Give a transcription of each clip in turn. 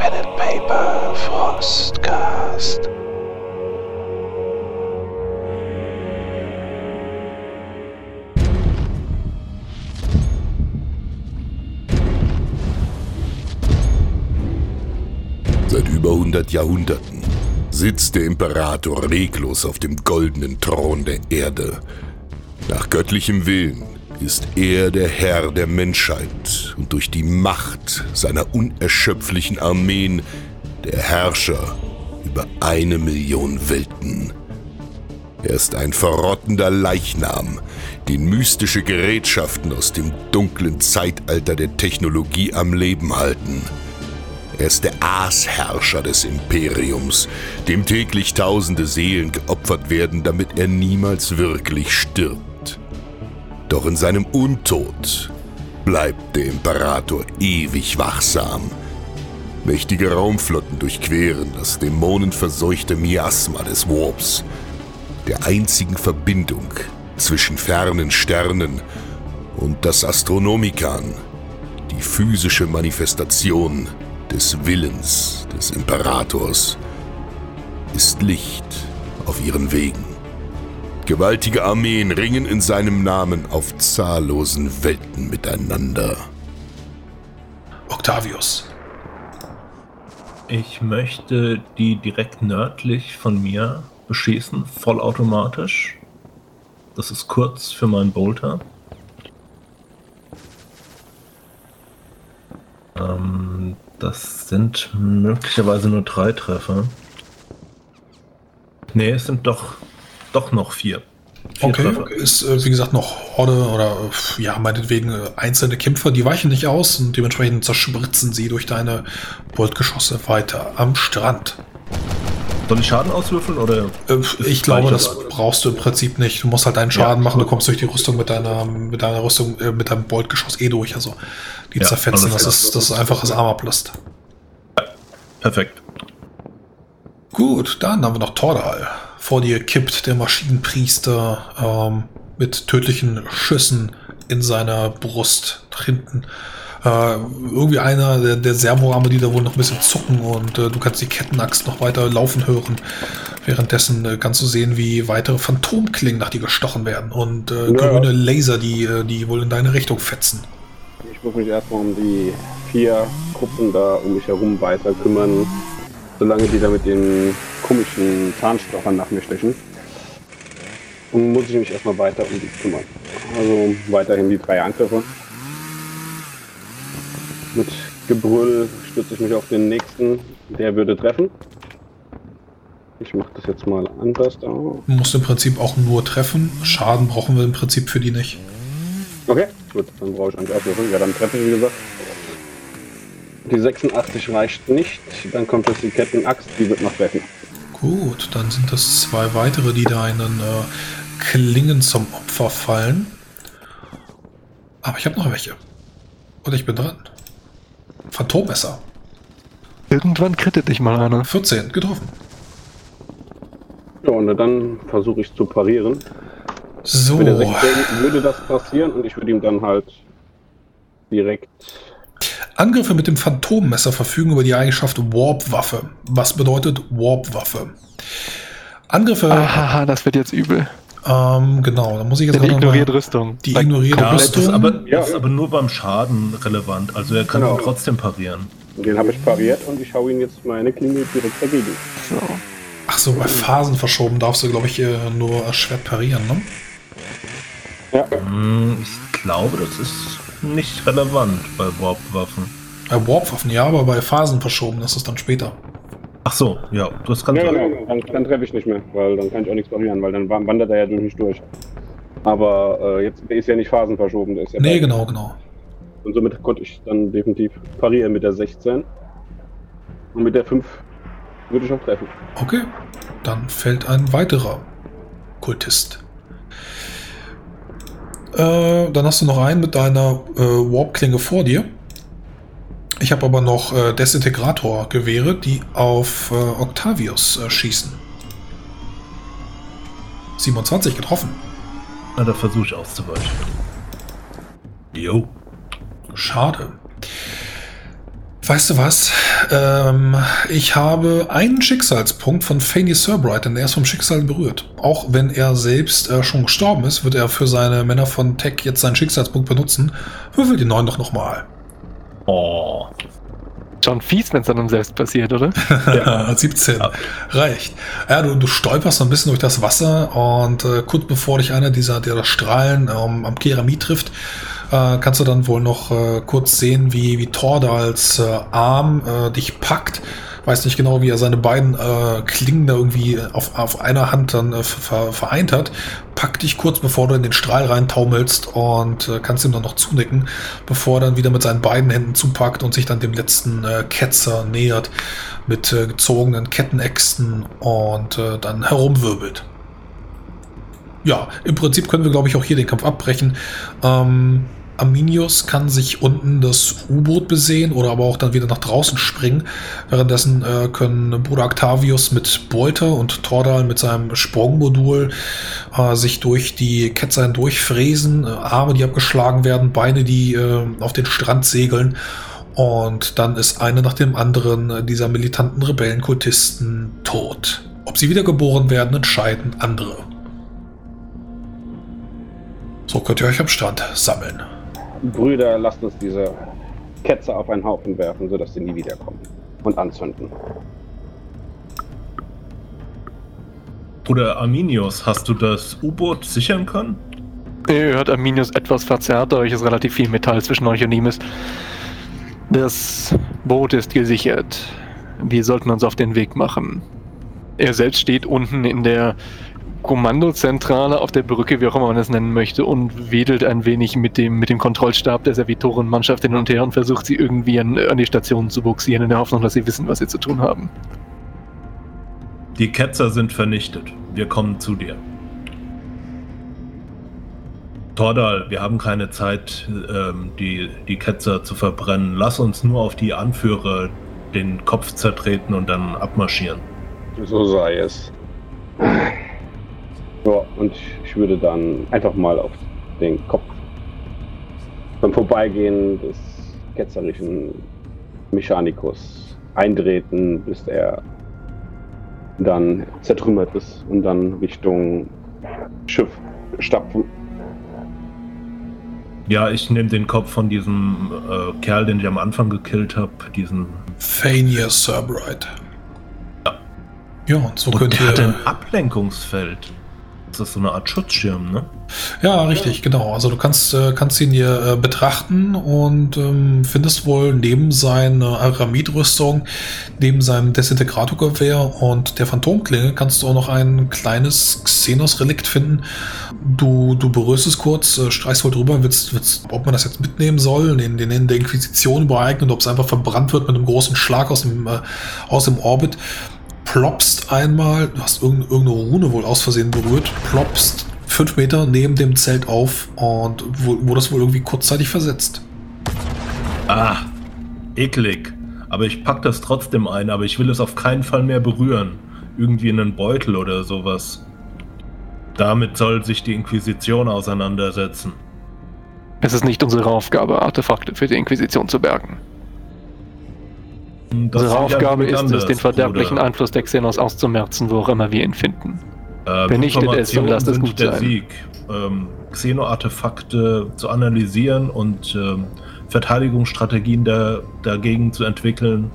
Pen and Paper Frostcast. Seit über 100 Jahrhunderten sitzt der Imperator reglos auf dem goldenen Thron der Erde. Nach göttlichem Willen ist er der Herr der Menschheit und durch die Macht seiner unerschöpflichen Armeen der Herrscher über eine Million Welten. Er ist ein verrottender Leichnam, den mystische Gerätschaften aus dem dunklen Zeitalter der Technologie am Leben halten. Er ist der Aasherrscher des Imperiums, dem täglich tausende Seelen geopfert werden, damit er niemals wirklich stirbt. Doch in seinem Untod bleibt der Imperator ewig wachsam. Mächtige Raumflotten durchqueren das dämonenverseuchte Miasma des Warps, der einzigen Verbindung zwischen fernen Sternen und das Astronomikan, die physische Manifestation des Willens des Imperators, ist Licht auf ihren Wegen. Gewaltige Armeen ringen in seinem Namen auf zahllosen Welten miteinander. Octavius. Ich möchte die direkt nördlich von mir beschießen, vollautomatisch. Das ist kurz für meinen Bolter. Ähm, das sind möglicherweise nur drei Treffer. Nee, es sind doch, doch noch vier. vier Okay, Treffer. ist äh, wie gesagt noch Horde oder äh, ja, meinetwegen einzelne Kämpfer, die weichen nicht aus und dementsprechend zerspritzen sie durch deine Boltgeschosse weiter am Strand. Soll ich Schaden auswürfeln oder? Äh, ich glaube, das oder? brauchst du im Prinzip nicht. Du musst halt deinen Schaden Ja, machen, du kommst durch die Rüstung mit deiner, mit deiner Rüstung, äh, mit deinem Boltgeschoss eh durch. Also die Ja, zerfetzen, das ist, das ist einfaches Armor Plus. Perfekt. Gut, dann haben wir noch Tordal. Vor dir kippt der Maschinenpriester ähm, mit tödlichen Schüssen in seiner Brust hinten. Äh, irgendwie einer der, der Servoarme, die da wohl noch ein bisschen zucken und äh, du kannst die Kettenaxt noch weiter laufen hören. Währenddessen äh, kannst du sehen, wie weitere Phantomklingen nach dir gestochen werden und äh, Ja. grüne Laser, die, äh, die wohl in deine Richtung fetzen. Ich muss mich erstmal um die vier Gruppen da um mich herum weiter kümmern, solange die da mit den komischen Zahnstochern nach mir stechen. Und muss ich mich erstmal weiter um die kümmern. Also weiterhin die drei Angriffe. Mit Gebrüll stütze ich mich auf den nächsten, der würde treffen. Ich mache das jetzt mal anders. Du musst im Prinzip auch nur treffen. Schaden brauchen wir im Prinzip für die nicht. Okay, gut, dann brauche ich einen Abwürfel. Ja, dann treffe ich, wie gesagt. Die 86 reicht nicht. Dann kommt jetzt die Kettenaxt, die wird noch treffen. Gut, dann sind das zwei weitere, die deinen äh, Klingen zum Opfer fallen. Aber ich habe noch welche. Und ich bin dran. Phantommesser. Irgendwann krittet dich mal einer. 14, getroffen. Ja, und dann versuche ich zu parieren. So, Mit der 16 würde das passieren und ich würde ihm dann halt direkt. Angriffe mit dem Phantommesser verfügen über die Eigenschaft Warp-Waffe. Was bedeutet Warp-Waffe? Angriffe, Ahaha, das wird jetzt übel. ähm, genau, da muss ich jetzt gerade noch ignoriert mal- Rüstung. Die ignoriert Ja, das Rüstung. ist, aber, Ja. das ist aber nur beim Schaden relevant. Also er kann Genau. trotzdem parieren. Den habe ich pariert und ich hau ihn jetzt meine Klinge direkt dagegen. So. Ach so, bei Phasen verschoben darfst du, glaube ich, äh, nur Schwert parieren, ne? Ja, Hm, Ich glaube, das ist nicht relevant bei Warp-Waffen. Bei Warp-Waffen ja, aber bei Phasen verschoben, das ist dann später. Ach so, ja, das kann ja sein. genau. Dann, dann treffe ich nicht mehr, weil dann kann ich auch nichts parieren, weil dann wa- wandert er ja durch nicht durch. Aber äh, jetzt der ist ja nicht phasenverschoben, der ist ja Nee, bei- genau, genau. Und somit konnte ich dann definitiv parieren mit der 16. Und mit der 5 würde ich auch treffen. Okay, dann fällt ein weiterer Kultist. Äh, dann hast du noch einen mit deiner äh, Warp-Klinge vor dir. Ich habe aber noch äh, Desintegrator-Gewehre, die auf äh, Octavius äh, schießen. 27 getroffen. Na, da versuche ich auszuweichen. Jo. Schade. Weißt du was? Ähm, ich habe einen Schicksalspunkt von Fanny Surbright, denn er ist vom Schicksal berührt. Auch wenn er selbst äh, schon gestorben ist, wird er für seine Männer von Tech jetzt seinen Schicksalspunkt benutzen. Würfel die neuen doch nochmal. Oh. Schon fies, wenn es dann um selbst passiert, oder? Ja, 17. Reicht. Ja, du, du stolperst so ein bisschen durch das Wasser und äh, kurz bevor dich einer dieser, dieser Strahlen ähm, am Keramid trifft, äh, kannst du dann wohl noch äh, kurz sehen, wie, wie Tordals äh, Arm äh, dich packt. Weiß nicht genau, wie er seine beiden äh, Klingen da irgendwie auf, auf einer Hand dann äh, ver vereint hat. Packt dich kurz, bevor du in den Strahl reintaumelst und kannst ihm dann noch zunicken, bevor er dann wieder mit seinen beiden Händen zupackt und sich dann dem letzten Ketzer nähert mit gezogenen Kettenäxten und dann herumwirbelt. Ja, im Prinzip können wir, glaube ich, auch hier den Kampf abbrechen. Ähm, Arminius kann sich unten das U-Boot besehen oder aber auch dann wieder nach draußen springen. Währenddessen äh, können Bruder Octavius mit Bolter und Tordal mit seinem Sprungmodul äh, sich durch die Ketzern durchfräsen. Äh, Arme, die abgeschlagen werden, Beine, die äh, auf den Strand segeln. Und dann ist eine nach dem anderen äh, dieser militanten Rebellenkultisten tot. Ob sie wiedergeboren werden, entscheiden andere. So könnt ihr euch am Strand sammeln. Brüder, lasst uns diese Ketzer auf einen Haufen werfen, sodass sie nie wiederkommen. Und anzünden. Bruder Arminius, hast du das U-Boot sichern können? Ihr hört Arminius etwas verzerrt, dadurch ist relativ viel Metall zwischen euch und ihm ist. Das Boot ist gesichert. Wir sollten uns auf den Weg machen. Er selbst steht unten in der Kommandozentrale auf der Brücke, wie auch immer man es nennen möchte, und wedelt ein wenig mit dem, mit dem Kontrollstab der Servitorenmannschaft hin und her und versucht sie irgendwie an, an die Station zu buxieren, in der Hoffnung, dass sie wissen, was sie zu tun haben. Die Ketzer sind vernichtet. Wir kommen zu dir. Tordal, wir haben keine Zeit, ähm, die, die Ketzer zu verbrennen. Lass uns nur auf die Anführer den Kopf zertreten und dann abmarschieren. So sei es. Ja, und ich würde dann einfach mal auf den Kopf beim Vorbeigehen des ketzerischen Mechanikus eintreten, bis er dann zertrümmert ist und dann Richtung Schiff stapfen. Ja, ich nehme den Kopf von diesem äh, Kerl, den ich am Anfang gekillt habe, diesen. Fania Cerberite. Ja. Ja, und so Und könnt der hat ein Ablenkungsfeld. Das ist so eine Art Schutzschirm, ne? Ja, richtig, genau. Also du kannst, äh, kannst ihn hier äh, betrachten und ähm, findest wohl neben seiner Aramid-Rüstung, neben seinem Desintegratorgewehr und der Phantomklinge kannst du auch noch ein kleines Xenos-Relikt finden. Du, du berührst es kurz, äh, streichst wohl drüber, willst, willst, ob man das jetzt mitnehmen soll, den, den in der Inquisition übereignen, ob es einfach verbrannt wird mit einem großen Schlag aus dem, aus dem Orbit ploppst einmal, du hast irgendeine, irgendeine Rune wohl aus Versehen berührt, ploppst fünf Meter neben dem Zelt auf und wurde das wohl irgendwie kurzzeitig versetzt. Ah, eklig. Aber ich pack das trotzdem ein, aber ich will es auf keinen Fall mehr berühren. Irgendwie in einen Beutel oder sowas. Damit soll sich die Inquisition auseinandersetzen. Es ist nicht unsere Aufgabe, Artefakte für die Inquisition zu bergen. Das unsere Aufgabe ist es, den verderblichen Bruder. Einfluss der Xenos auszumerzen, wo auch immer wir ihn finden. Äh, Vernichtet es und lasst es gut der sein. Sieg. Ähm, Xeno-Artefakte zu analysieren und ähm, Verteidigungsstrategien da, dagegen zu entwickeln,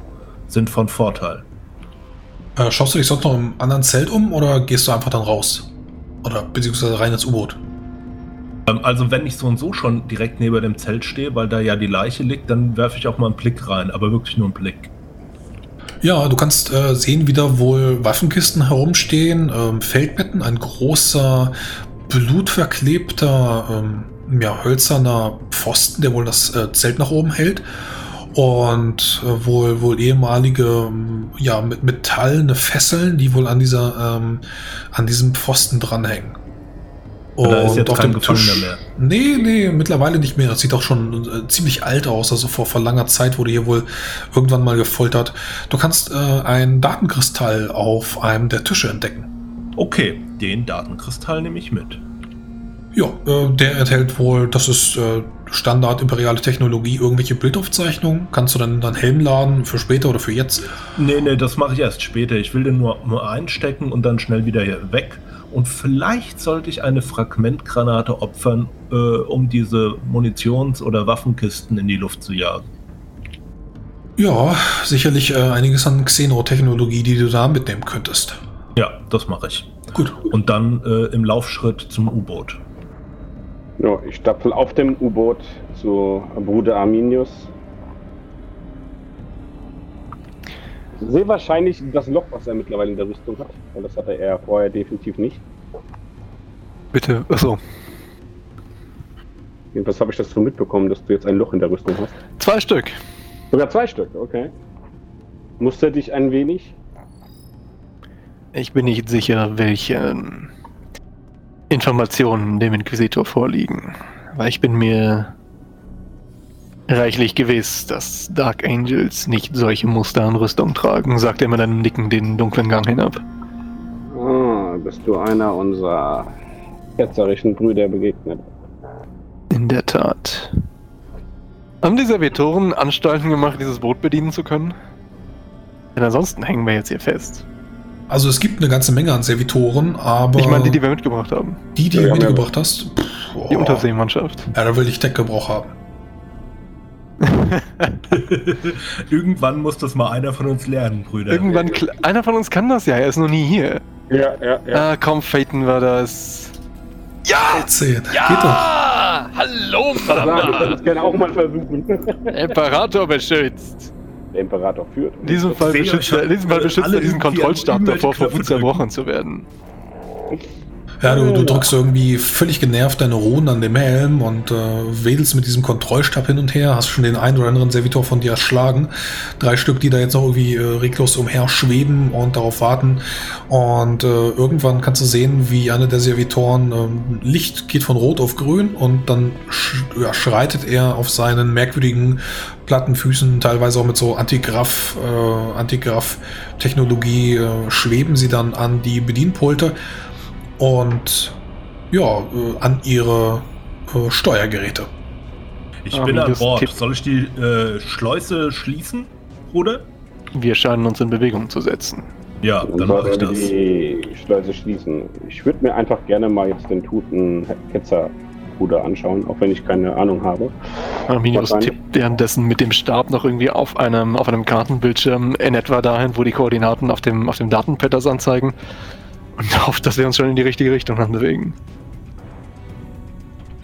sind von Vorteil. Äh, schaust du dich sonst noch im anderen Zelt um oder gehst du einfach dann raus? Oder beziehungsweise rein ins U-Boot? Ähm, also wenn ich so und so schon direkt neben dem Zelt stehe, weil da ja die Leiche liegt, dann werfe ich auch mal einen Blick rein, aber wirklich nur einen Blick. Ja, du kannst äh, sehen, wie da wohl Waffenkisten herumstehen, ähm, Feldbetten, ein großer, blutverklebter, ähm, ja, hölzerner Pfosten, der wohl das äh, Zelt nach oben hält. Und äh, wohl, wohl ehemalige, ähm, ja, mit metallene Fesseln, die wohl an dieser, ähm, an diesem Pfosten dranhängen. Und da ist jetzt auf kein Gefangener Tisch- mehr. Nee, nee, mittlerweile nicht mehr. Das sieht auch schon äh, ziemlich alt aus. Also vor, vor langer Zeit wurde hier wohl irgendwann mal gefoltert. Du kannst äh, einen Datenkristall auf einem der Tische entdecken. Okay, den Datenkristall nehme ich mit. Ja, äh, der enthält wohl, das ist äh, Standard imperiale Technologie irgendwelche Bildaufzeichnungen? Kannst du dann deinen Helm laden für später oder für jetzt? Nee, nee, das mache ich erst später. Ich will den nur, nur einstecken und dann schnell wieder hier weg. Und vielleicht sollte ich eine Fragmentgranate opfern, äh, um diese Munitions- oder Waffenkisten in die Luft zu jagen. Ja, sicherlich äh, einiges an Xenotechnologie, die du da mitnehmen könntest. Ja, das mache ich. Gut. Und dann äh, im Laufschritt zum U-Boot. Ja, ich stapfel auf dem U-Boot zu Bruder Arminius. Sehe wahrscheinlich das Loch, was er mittlerweile in der Rüstung hat, weil das hatte er vorher definitiv nicht. Bitte, achso. Jedenfalls habe ich das so mitbekommen, dass du jetzt ein Loch in der Rüstung hast. Zwei Stück. Sogar zwei Stück, okay. Muster dich ein wenig? Ich bin nicht sicher, welche ähm, Informationen dem Inquisitor vorliegen. Aber ich bin mir reichlich gewiss, dass Dark Angels nicht solche Muster an Rüstung tragen, sagt er mit einem Nicken den dunklen Gang hinab. Ah, bist du einer unserer ketzerischen Brüder begegnet? In der Tat. Haben die Servitoren Anstalten gemacht, dieses Boot bedienen zu können? Denn ansonsten hängen wir jetzt hier fest. Also es gibt eine ganze Menge an Servitoren, aber Ich meine, die, die wir mitgebracht haben. die, die Ja, du wir haben ja- mitgebracht hast, pff, Die. Unterseemannschaft. ja, da will ich Deckgebrauch haben. Irgendwann muss das mal einer von uns lernen, Brüder. Irgendwann, einer von uns kann das ja, er ist noch nie hier. Ja, ja, Ah, komm, Phaeton war das. Ja! 10. Geht doch. Ja! Hallo, Mama! das gerne auch mal versuchen. Imperator beschützt. Der Imperator führt. In diesem Fall beschützt er, in diesem Fall alle beschützt er diesen Kontrollstab davor, vor Wut zerbrochen zu werden. Ja, du, du drückst irgendwie völlig genervt deine Runen an dem Helm und äh, wedelst mit diesem Kontrollstab hin und her, hast schon den einen oder anderen Servitor von dir erschlagen. Drei Stück, die da jetzt noch irgendwie äh, reglos umher schweben und darauf warten. Und äh, irgendwann kannst du sehen, wie einer der Servitoren ähm, Licht geht von rot auf grün und dann sch ja, schreitet er auf seinen merkwürdigen platten Füßen, teilweise auch mit so Antigraff, äh, Antigraff-Technologie, äh, schweben sie dann an die Bedienpulte und ja, äh, an ihre äh, Steuergeräte. Ich Ah, bin an Bord. Tipp- Soll ich die äh, Schleuse schließen, Bruder? Wir scheinen uns in Bewegung zu setzen. Ja, Und dann mache ich das. die Schleuse schließen. Ich würde mir einfach gerne mal jetzt den toten Ketzerbruder anschauen, auch wenn ich keine Ahnung habe. Arminius Wahrscheinlich. tippt währenddessen mit dem Stab noch irgendwie auf einem, auf einem Kartenbildschirm in etwa dahin, wo die Koordinaten auf dem, auf dem Datenpad das anzeigen. Und hofft, dass wir uns schon in die richtige Richtung dann bewegen.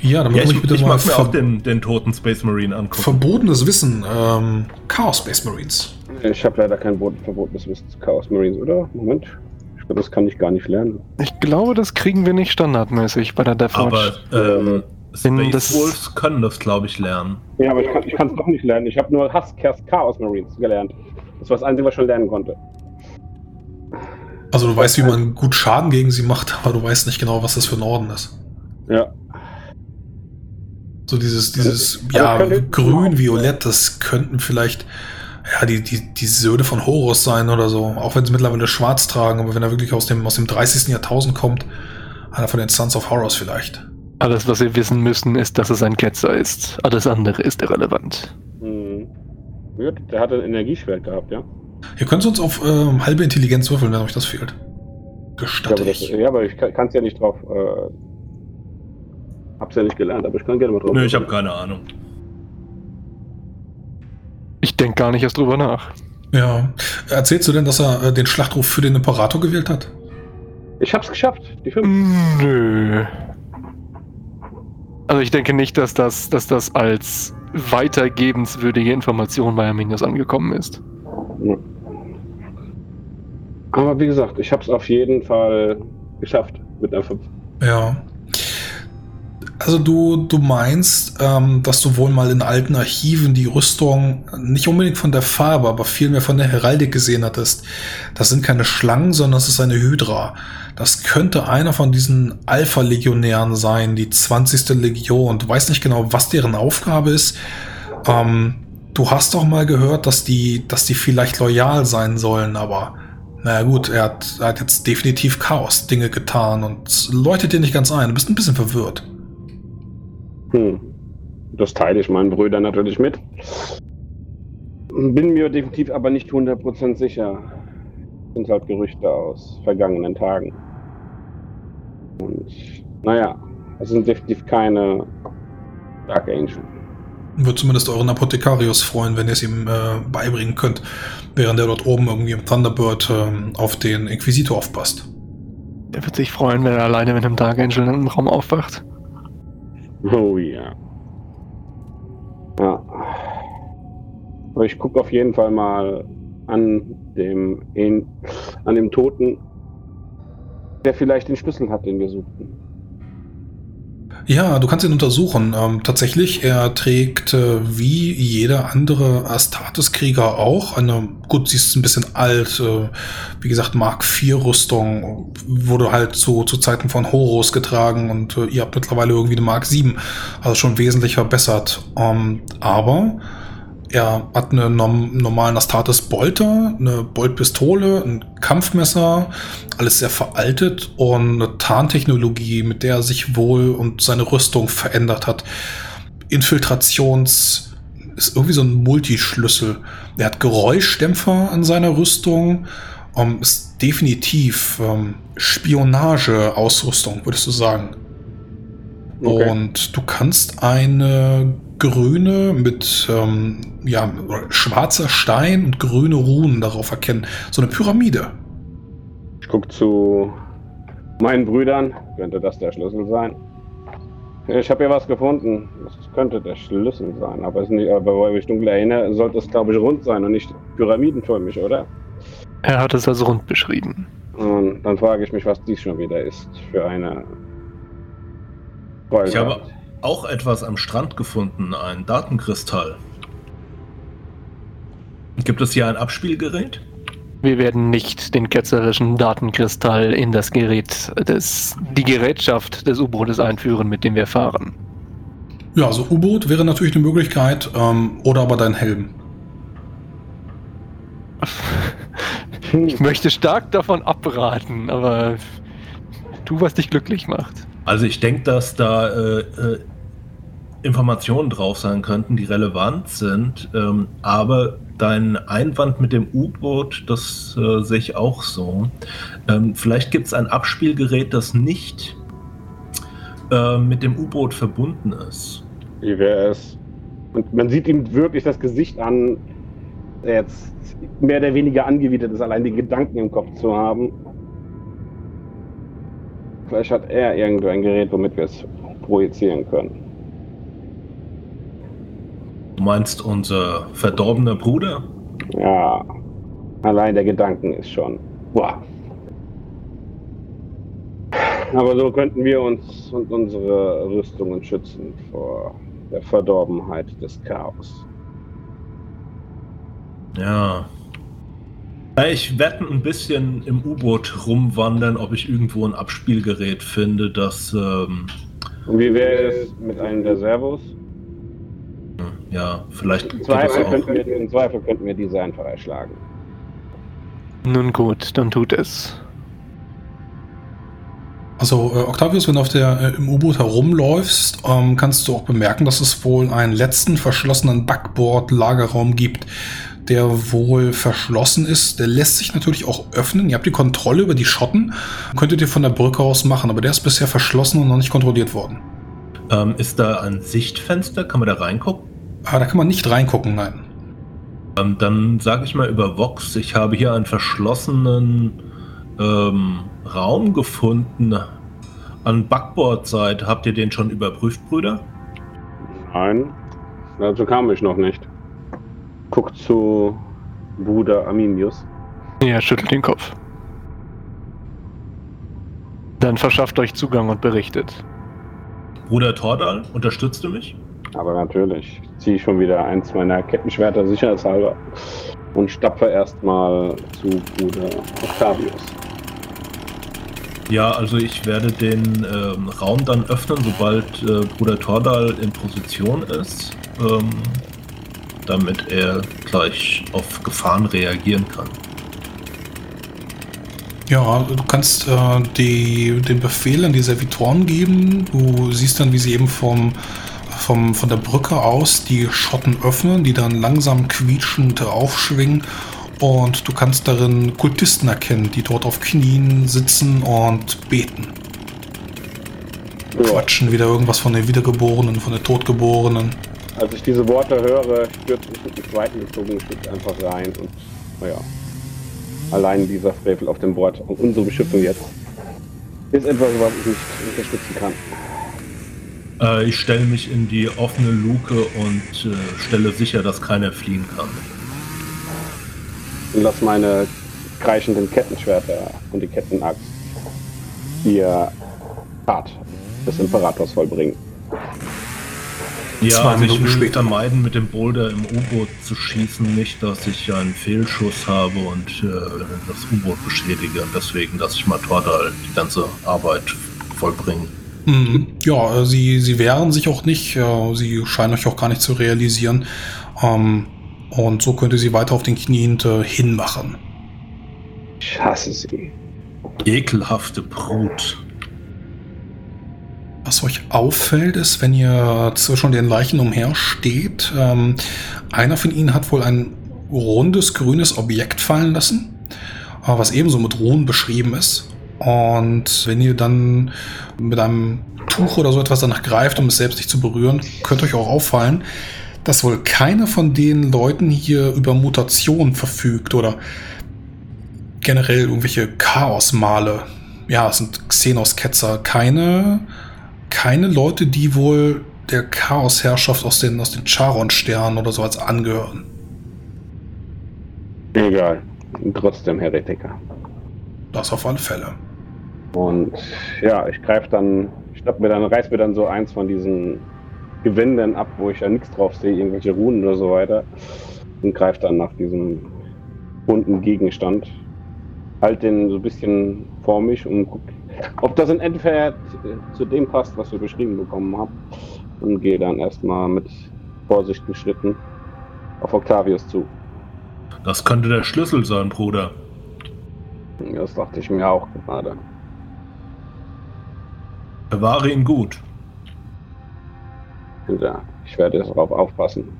Ja, dann Ja, ich, ich bitte ich mal mag mir auch den, den toten Space Marine angucken. verbotenes Wissen. Ähm, Chaos Space Marines. Ich habe leider kein verbotenes Wissen zu Chaos Marines, oder? Moment. Ich glaube, das kann ich gar nicht lernen. Ich glaube, das kriegen wir nicht standardmäßig bei der Death Aber Watch. ähm, Wenn Space das- Wolves können das, glaube ich, lernen. Ja, aber ich kann es doch nicht lernen. Ich habe nur Hass Chaos Marines gelernt. Das war das Einzige, was ich schon lernen konnte. Also du weißt, wie man gut Schaden gegen sie macht, aber du weißt nicht genau, was das für ein Orden ist. Ja. So dieses, dieses, Aber ja, könnte- grün, violett, das könnten vielleicht, ja, die, die, die Söhne von Horus sein oder so. Auch wenn sie mittlerweile schwarz tragen, aber wenn er wirklich aus dem, aus dem 30. Jahrtausend kommt, einer von den Sons of Horus vielleicht. Alles, was wir wissen müssen, ist, dass es ein Ketzer ist. Alles andere ist irrelevant. Hm. Gut, der hatte ein Energieschwert gehabt, ja. Ihr könnt uns auf ähm, halbe Intelligenz würfeln, wenn euch das fehlt. Ja, Gestatte aber, das, ich. ja, aber ich kann es ja nicht drauf. Äh, hab's ja nicht gelernt, aber ich kann gerne mal drauf. Nö, ich habe keine Ahnung. Ich denke gar nicht erst drüber nach. Ja. Erzählst du denn, dass er äh, den Schlachtruf für den Imperator gewählt hat? Ich hab's geschafft. Die fünf. Nö. Also ich denke nicht, dass das, dass das als weitergebenswürdige Information bei Arminius angekommen ist. Ja. Aber wie gesagt, ich hab's auf jeden Fall geschafft mit einer 5. Ja. Also du, du meinst, ähm, dass du wohl mal in alten Archiven die Rüstung nicht unbedingt von der Farbe, aber vielmehr von der Heraldik gesehen hattest. Das sind keine Schlangen, sondern es ist eine Hydra. Das könnte einer von diesen Alpha-Legionären sein, die 20. Legion. Du weißt nicht genau, was deren Aufgabe ist. Ähm, du hast doch mal gehört, dass die, dass die vielleicht loyal sein sollen, aber naja gut, er hat, er hat jetzt definitiv Chaos-Dinge getan und läutet dir nicht ganz ein. Du bist ein bisschen verwirrt. Hm. Das teile ich meinen Brüdern natürlich mit. Bin mir definitiv aber nicht 100% sicher. Sind halt Gerüchte aus vergangenen Tagen. Und naja, es sind definitiv keine Dark Angel. Würde zumindest euren Apothekarius freuen, wenn ihr es ihm äh, beibringen könnt, während er dort oben irgendwie im Thunderbird ähm, auf den Inquisitor aufpasst. Der wird sich freuen, wenn er alleine mit einem Dark Angel in einem Raum aufwacht. Oh ja. Ja. Aber ich gucke auf jeden Fall mal an dem, an dem Toten, der vielleicht den Schlüssel hat, den wir suchten. Ja, du kannst ihn untersuchen. Ähm, tatsächlich, er trägt äh, wie jeder andere Astartes-Krieger auch eine, gut, sie ist ein bisschen alt, äh, wie gesagt, Mark IV Rüstung, wurde halt zu, zu Zeiten von Horus getragen und äh, ihr habt mittlerweile irgendwie eine Mark 7, also schon wesentlich verbessert. Ähm, aber er hat einen normalen Astartes Bolter, eine Boltpistole, ein Kampfmesser, alles sehr veraltet und eine Tarntechnologie, mit der er sich wohl und seine Rüstung verändert hat. Infiltrations ist irgendwie so ein Multischlüssel. Er hat Geräuschdämpfer an seiner Rüstung, um, ähm, ist definitiv ähm, Spionage-Ausrüstung, würdest du sagen. Okay. Und du kannst eine grüne mit ähm, ja, schwarzer Stein und grüne Runen darauf erkennen. So eine Pyramide. Ich gucke zu meinen Brüdern. Könnte das der Schlüssel sein? Ich habe hier was gefunden. Das könnte der Schlüssel sein. Aber, es nicht, aber weil ich dunkel erinnere, sollte es, glaube ich, rund sein und nicht pyramidenförmig, oder? Er hat es als rund beschrieben. Und dann frage ich mich, was dies schon wieder ist für eine. Ich habe auch etwas am Strand gefunden, ein Datenkristall. Gibt es hier ein Abspielgerät? Wir werden nicht den ketzerischen Datenkristall in das Gerät des, die Gerätschaft des U-Bootes einführen, mit dem wir fahren. Ja, also U-Boot wäre natürlich eine Möglichkeit, ähm, oder aber dein Helm. Ich möchte stark davon abraten, aber tu, was dich glücklich macht. Also ich denke, dass da äh, äh, Informationen drauf sein könnten, die relevant sind. Ähm, aber dein Einwand mit dem U-Boot, das äh, sehe ich auch so. Ähm, vielleicht gibt es ein Abspielgerät, das nicht äh, mit dem U-Boot verbunden ist. Wie wäre es? Und man sieht ihm wirklich das Gesicht an, der jetzt mehr oder weniger angewidert ist, allein die Gedanken im Kopf zu haben. Vielleicht hat er irgendwo ein Gerät, womit wir es projizieren können. Du meinst unser verdorbener Bruder? Ja, allein der Gedanken ist schon. Boah. Aber so könnten wir uns und unsere Rüstungen schützen vor der Verdorbenheit des Chaos. Ja. Ich werde ein bisschen im U-Boot rumwandern, ob ich irgendwo ein Abspielgerät finde, das. Ähm, und wie wäre es mit einem der Servos? Ja, vielleicht. Im Zweifel, könnten wir, Im Zweifel könnten wir diese einfach erschlagen. Nun gut, dann tut es. Also, äh, Octavius, wenn du auf der, äh, im U-Boot herumläufst, ähm, kannst du auch bemerken, dass es wohl einen letzten verschlossenen Backboard-Lagerraum gibt, der wohl verschlossen ist. Der lässt sich natürlich auch öffnen. Ihr habt die Kontrolle über die Schotten. Könntet ihr von der Brücke aus machen, aber der ist bisher verschlossen und noch nicht kontrolliert worden. Ähm, ist da ein Sichtfenster? Kann man da reingucken? Aber da kann man nicht reingucken, nein. Ähm, dann sage ich mal über Vox, ich habe hier einen verschlossenen ähm, Raum gefunden an Backbordseite. Habt ihr den schon überprüft, Brüder? Nein, dazu kam ich noch nicht. Guckt zu Bruder Aminius. Ja, schüttelt den Kopf. Dann verschafft euch Zugang und berichtet. Bruder Tordal, unterstützt du mich? Aber natürlich ziehe ich schon wieder eins meiner Kettenschwerter sicherheitshalber und stapfe erstmal zu Bruder Octavius. Ja, also ich werde den ähm, Raum dann öffnen, sobald äh, Bruder Tordal in Position ist, ähm, damit er gleich auf Gefahren reagieren kann. Ja, du kannst äh, die, den Befehl an die Servitoren geben. Du siehst dann, wie sie eben vom vom, von der Brücke aus die Schotten öffnen, die dann langsam quietschend aufschwingen. Und du kannst darin Kultisten erkennen, die dort auf Knien sitzen und beten. Ja. Quatschen wieder irgendwas von den Wiedergeborenen, von den Totgeborenen. Als ich diese Worte höre, stürzt mich mit dem zweiten gezogenen Stück einfach rein und naja. Allein dieser Frevel auf dem Bord und unsere Beschiffung jetzt ist etwas, was ich nicht unterstützen kann. Äh, ich stelle mich in die offene Luke und äh, stelle sicher, dass keiner fliehen kann. Und lass meine kreischenden Kettenschwerter und die Kettenaxt ihr Tat des Imperators vollbringen. Ja, Zwei also ich will später. vermeiden, mit dem Boulder im U-Boot zu schießen, nicht, dass ich einen Fehlschuss habe und äh, das U-Boot beschädige. Und deswegen, dass ich mal Tordal die ganze Arbeit vollbringen. Mhm. Ja, äh, sie, sie wehren sich auch nicht. äh, Sie scheinen euch auch gar nicht zu realisieren. Ähm, Und so könnt ihr sie weiter auf den Knien äh, hinmachen. Ich hasse sie. Ekelhafte Brut. Was euch auffällt, ist, wenn ihr zwischen den Leichen umhersteht, ähm, einer von ihnen hat wohl ein rundes grünes Objekt fallen lassen, äh, was ebenso mit Runen beschrieben ist. Und wenn ihr dann mit einem Tuch oder so etwas danach greift, um es selbst nicht zu berühren, könnte euch auch auffallen, dass wohl keiner von den Leuten hier über Mutation verfügt oder generell irgendwelche Chaosmale. Ja, es sind Xenos-Ketzer. Keine, keine Leute, die wohl der Chaosherrschaft aus den, aus den Charon-Sternen oder sowas angehören. Egal. Trotzdem Heretiker. Das auf alle Fälle. Und ja, ich greife dann, ich schnapp mir dann, reiß mir dann so eins von diesen Gewändern ab, wo ich ja nichts drauf sehe, irgendwelche Runen oder so weiter. Und greife dann nach diesem bunten Gegenstand. Halt den so ein bisschen vor mich und guck, ob das in etwa äh, zu dem passt, was wir beschrieben bekommen haben. Und gehe dann erstmal mit vorsichtigen Schritten auf Octavius zu. Das könnte der Schlüssel sein, Bruder. Das dachte ich mir auch gerade. Bewahre ihn gut. Ja, ich werde darauf aufpassen.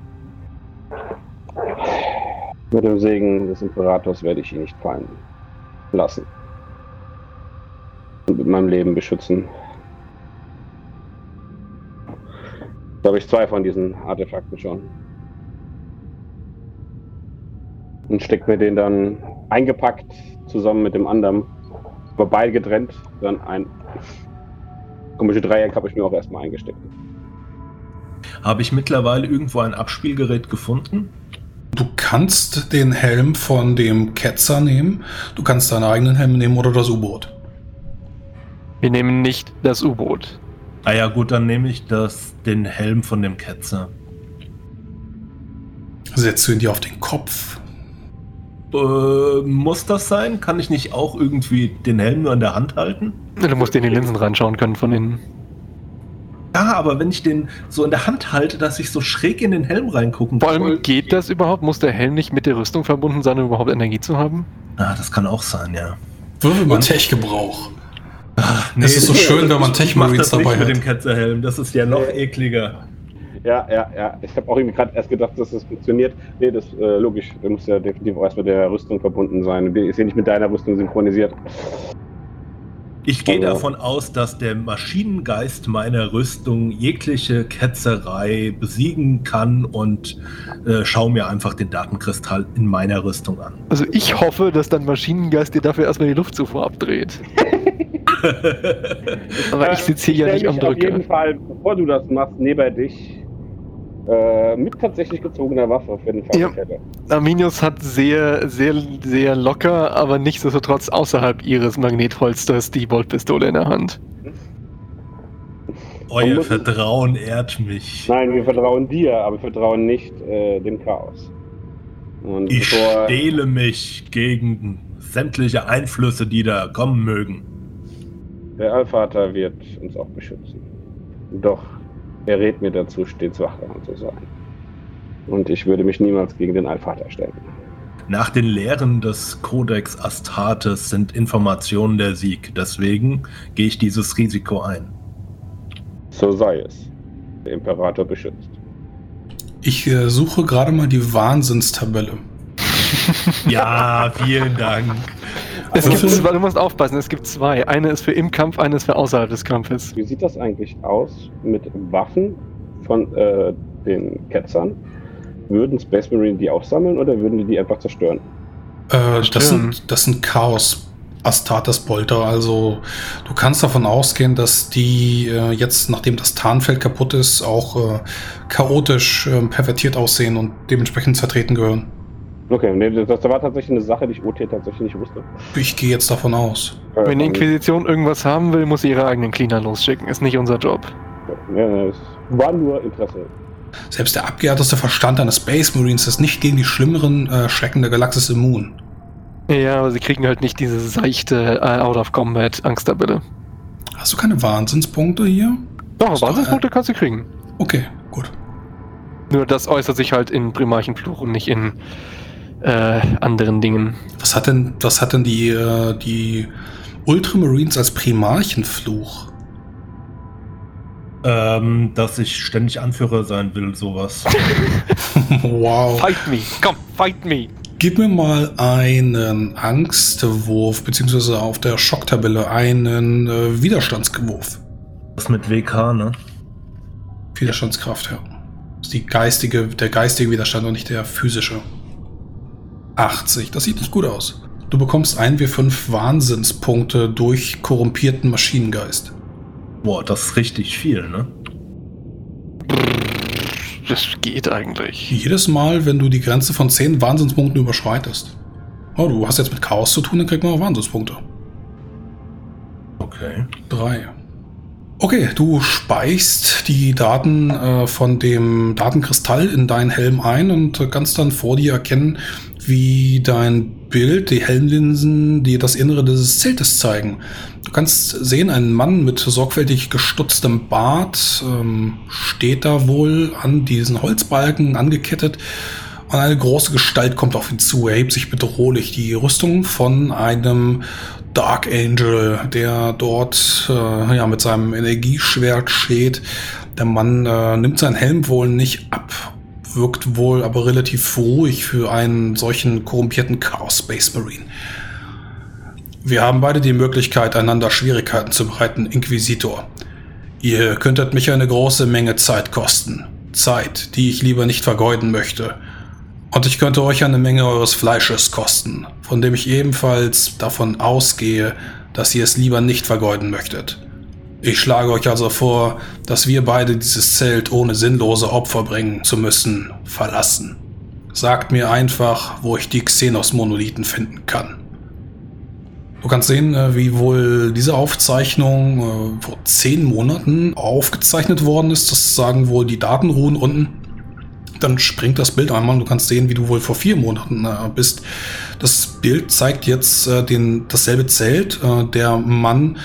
Mit dem Segen des Imperators werde ich ihn nicht fallen lassen. Und mit meinem Leben beschützen. Da habe ich zwei von diesen Artefakten schon. Und steck mir den dann eingepackt zusammen mit dem anderen. Aber getrennt. Dann ein komische Dreieck habe ich mir auch erstmal eingesteckt. Habe ich mittlerweile irgendwo ein Abspielgerät gefunden? Du kannst den Helm von dem Ketzer nehmen, du kannst deinen eigenen Helm nehmen oder das U-Boot. Wir nehmen nicht das U-Boot. Ah ja, gut, dann nehme ich das, den Helm von dem Ketzer. Setzt du ihn dir auf den Kopf. Äh, muss das sein? Kann ich nicht auch irgendwie den Helm nur in der Hand halten? Du musst in die Linsen reinschauen können von innen. Ja, aber wenn ich den so in der Hand halte, dass ich so schräg in den Helm reingucken Vor allem geht das überhaupt? Muss der Helm nicht mit der Rüstung verbunden sein, um überhaupt Energie zu haben? Ah, das kann auch sein, ja. Würfel mal Tech-Gebrauch. Nee, Es ist so schön, wenn man Tech das nicht dabei mit hat. dem Ketzerhelm. Das ist ja noch ekliger. Ja, ja, ja. Ich habe auch irgendwie gerade erst gedacht, dass das funktioniert. Nee, das äh, logisch. Du musst ja definitiv auch erst mit der Rüstung verbunden sein. Ist ja nicht mit deiner Rüstung synchronisiert. Ich gehe davon aus, dass der Maschinengeist meiner Rüstung jegliche Ketzerei besiegen kann und äh, schaue mir einfach den Datenkristall in meiner Rüstung an. Also ich hoffe, dass dein Maschinengeist dir dafür erstmal die Luftzufuhr abdreht. Aber ich sitze hier ja nicht am auf jeden Drücker. Fall, bevor du das machst, neben dich. Äh, mit tatsächlich gezogener Waffe auf jeden Fall. Ja. Arminius hat sehr, sehr, sehr locker, aber nichtsdestotrotz außerhalb ihres Magnetholsters die Boltpistole in der Hand. Euer muss- Vertrauen ehrt mich. Nein, wir vertrauen dir, aber wir vertrauen nicht äh, dem Chaos. Und Ich stehle mich gegen sämtliche Einflüsse, die da kommen mögen. der Allvater wird uns auch beschützen. Doch er rät mir dazu, stets wachsam zu sein. Und ich würde mich niemals gegen den Allvater stellen. Nach den Lehren des Codex Astartes sind Informationen der Sieg. Deswegen gehe ich dieses Risiko ein. So sei es. der Imperator beschützt. Ich äh, suche gerade mal die Wahnsinnstabelle. Ja, vielen Dank. Es gibt Also- zwei, du musst aufpassen, es gibt zwei. Eine ist für im Kampf, eine ist für außerhalb des Kampfes. Wie sieht das eigentlich aus mit Waffen von äh, den Ketzern? Würden Space Marine die auch sammeln oder würden die die einfach zerstören? Äh, das, sind, das sind Chaos. Astartes Bolter, also du kannst davon ausgehen, dass die äh, jetzt, nachdem das Tarnfeld kaputt ist, auch äh, chaotisch äh, pervertiert aussehen und dementsprechend zertreten gehören. Okay, nee, das, das war tatsächlich eine Sache, die ich OT tatsächlich nicht wusste. Ich gehe jetzt davon aus. Äh, Wenn die Inquisition irgendwas haben will, muss sie ihre eigenen Cleaner losschicken. Ist nicht unser Job. Ja, es war nur Interesse. Selbst der abgehärteste Verstand eines Space Marines ist nicht gegen die schlimmeren äh, Schrecken der Galaxis immun. Ja, aber sie kriegen halt nicht diese seichte äh, Out-of-Combat-Angsttabelle. Hast du keine Wahnsinnspunkte hier? Doch, Ist doch, Basispunkte kannst du kriegen. Okay, gut. Nur das äußert sich halt in Primarchenfluch und nicht in äh, anderen Dingen. Was hat denn, was hat denn die, äh, die Ultramarines als Primarchenfluch? Ähm, dass ich ständig Anführer sein will, sowas. wow. Fight me! Komm, fight me! Gib mir mal einen Angstwurf, beziehungsweise auf der Schocktabelle einen äh, Widerstandswurf. Das mit WK, ne? Widerstandskraft, ja. Das ist die geistige, der geistige Widerstand und nicht der physische. 80, das sieht nicht gut aus. Du bekommst 1w5 Wahnsinnspunkte durch korrumpierten Maschinengeist. Boah, das ist richtig viel, ne? Das geht eigentlich. Jedes Mal, wenn du die Grenze von 10 Wahnsinnspunkten überschreitest. Oh, du hast jetzt mit Chaos zu tun, dann kriegt man auch Wahnsinnspunkte. Okay. Drei. Okay, du speichst die Daten äh, von dem Datenkristall in deinen Helm ein und kannst dann vor dir erkennen, wie dein Bild, die Helmlinsen, dir das Innere dieses Zeltes zeigen. Du kannst sehen, ein Mann mit sorgfältig gestutztem Bart ähm, steht da wohl an diesen Holzbalken angekettet und eine große Gestalt kommt auf ihn zu, erhebt sich bedrohlich. Die Rüstung von einem Dark Angel, der dort äh, ja, mit seinem Energieschwert steht. Der Mann äh, nimmt seinen Helm wohl nicht ab, wirkt wohl aber relativ ruhig für einen solchen korrumpierten Chaos Space Marine. Wir haben beide die Möglichkeit, einander Schwierigkeiten zu bereiten, Inquisitor. Ihr könntet mich eine große Menge Zeit kosten. Zeit, die ich lieber nicht vergeuden möchte. Und ich könnte euch eine Menge eures Fleisches kosten, von dem ich ebenfalls davon ausgehe, dass ihr es lieber nicht vergeuden möchtet. Ich schlage euch also vor, dass wir beide dieses Zelt ohne sinnlose Opfer bringen zu müssen verlassen. Sagt mir einfach, wo ich die Xenos-Monolithen finden kann. Du kannst sehen, äh, wie wohl diese Aufzeichnung äh, vor zehn Monaten aufgezeichnet worden ist. Das sagen wohl die Datenruhen unten. Dann springt das Bild einmal und du kannst sehen, wie du wohl vor vier Monaten äh, bist. Das Bild zeigt jetzt den, dasselbe Zelt. Der Mann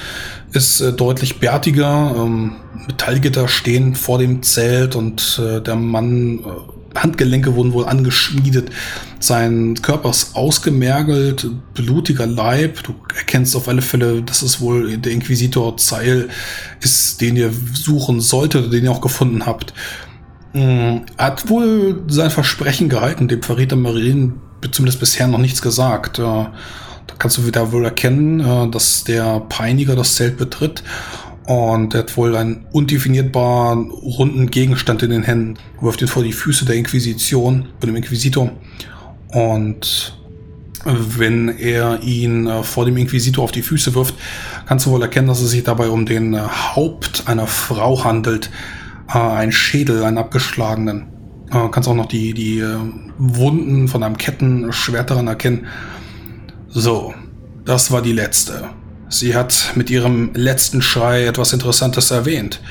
ist äh, deutlich bärtiger. Ähm, Metallgitter stehen vor dem Zelt und äh, der Mann, äh, Handgelenke wurden wohl angeschmiedet. Sein Körper ist ausgemergelt, blutiger Leib. Du erkennst auf alle Fälle, dass es wohl der Inquisitor Zeil ist, den ihr suchen solltet, den ihr auch gefunden habt. Mm, Hat wohl sein Versprechen gehalten, dem Verräter Marien zumindest bisher noch nichts gesagt. Äh, kannst du wieder wohl erkennen, äh, dass der Peiniger das Zelt betritt und er hat wohl einen undefinierbaren runden Gegenstand in den Händen, wirft ihn vor die Füße der Inquisition, von dem Inquisitor und wenn er ihn äh, vor dem Inquisitor auf die Füße wirft, kannst du wohl erkennen, dass es sich dabei um den äh, Haupt einer Frau handelt. Ein Schädel, einen abgeschlagenen. Kannst auch noch die, die Wunden von einem Kettenschwert daran erkennen. So, das war die letzte. Sie hat mit ihrem letzten Schrei etwas Interessantes erwähnt.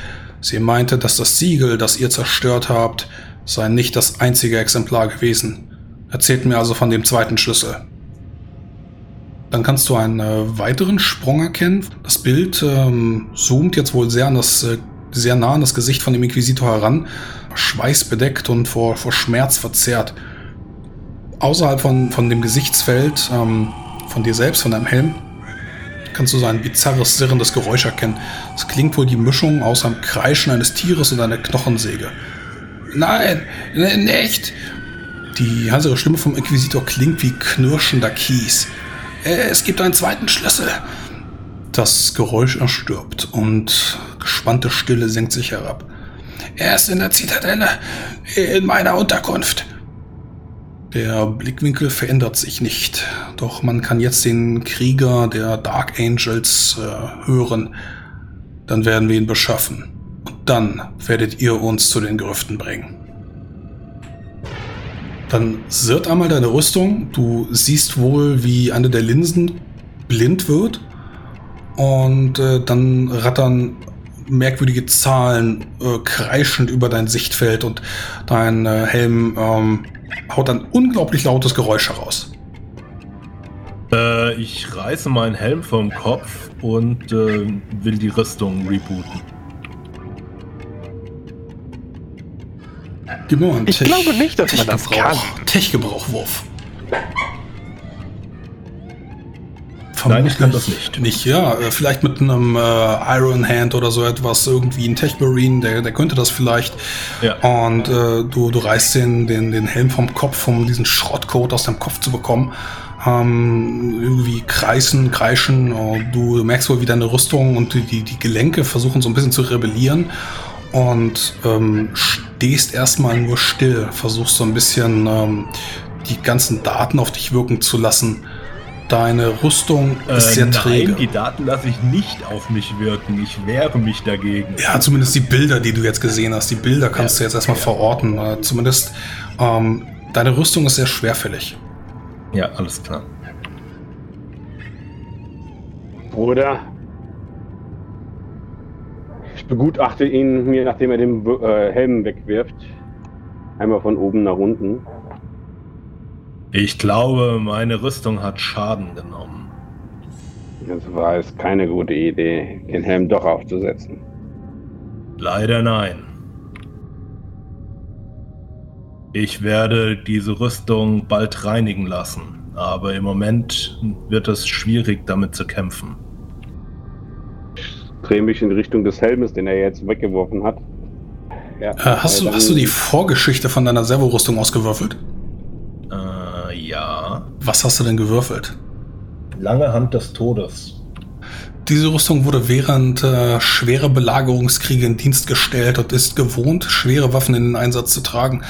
Sie meinte, dass das Siegel, das ihr zerstört habt, sei nicht das einzige Exemplar gewesen. Erzählt mir also von dem zweiten Schlüssel. Dann kannst du einen äh, weiteren Sprung erkennen. Das Bild ähm, zoomt jetzt wohl sehr, an das, äh, sehr nah an das Gesicht von dem Inquisitor heran, schweißbedeckt und vor, vor Schmerz verzerrt. Außerhalb von, von dem Gesichtsfeld, ähm, von dir selbst, von deinem Helm, kannst du so ein bizarres, sirrendes Geräusch erkennen. Es klingt wohl die Mischung aus einem Kreischen eines Tieres und einer Knochensäge. Nein, nicht! Die heisere Stimme vom Inquisitor klingt wie knirschender Kies. Es gibt einen zweiten Schlüssel. Das Geräusch erstirbt und gespannte Stille senkt sich herab. Er ist in der Zitadelle, in meiner Unterkunft. Der Blickwinkel verändert sich nicht, doch man kann jetzt den Krieger der Dark Angels äh, hören. Dann werden wir ihn beschaffen. Und dann werdet ihr uns zu den Grüften bringen. Dann sirrt einmal deine Rüstung. Du siehst wohl, wie eine der Linsen blind wird. Und äh, dann rattern merkwürdige Zahlen äh, kreischend über dein Sichtfeld und dein äh, Helm ähm, haut ein unglaublich lautes Geräusch heraus. Äh, ich reiße meinen Helm vom Kopf und äh, will die Rüstung rebooten. Gib mir mal einen Ich Tech- glaube nicht, dass man das Tech-Gebrauch- kann. Tech-Gebrauchwurf. Nein, ich kann das Vermutlich Nicht, ja. äh, Vielleicht mit einem äh, Iron Hand oder so etwas, irgendwie ein Tech Marine, der, der könnte das vielleicht. Ja. Und äh, du, du reißt den, den, den Helm vom Kopf, um diesen Schrottcode aus deinem Kopf zu bekommen. Ähm, irgendwie kreisen, kreischen. äh, du merkst wohl, wie deine Rüstung und die, die, die Gelenke versuchen so ein bisschen zu rebellieren. Und ähm, stehst erstmal nur still, versuchst so ein bisschen ähm, die ganzen Daten auf dich wirken zu lassen. Deine Rüstung ist sehr Äh, träge. nein, die Daten lasse ich nicht auf mich wirken. Ich wehre mich dagegen. Ja, zumindest die Bilder, die du jetzt gesehen hast. Die Bilder kannst Ja. du jetzt erstmal verorten. Äh, zumindest ähm, deine Rüstung ist sehr schwerfällig. Ja, alles klar. Bruder. Ich begutachte ihn mir, nachdem er den äh, Helm wegwirft. Einmal von oben nach unten. Ich glaube, meine Rüstung hat Schaden genommen. Das war es keine gute Idee, den Helm doch aufzusetzen. Leider nein. Ich werde diese Rüstung bald reinigen lassen, aber im Moment wird es schwierig, damit zu kämpfen. Drehe mich in Richtung des Helmes, den er jetzt weggeworfen hat. Ja, Äh, hast, du, dann- hast du die Vorgeschichte von deiner Servorüstung ausgewürfelt? Was hast du denn gewürfelt? Lange Hand des Todes. Diese Rüstung wurde während äh, schwerer Belagerungskriege in Dienst gestellt und ist gewohnt, schwere Waffen in den Einsatz zu tragen.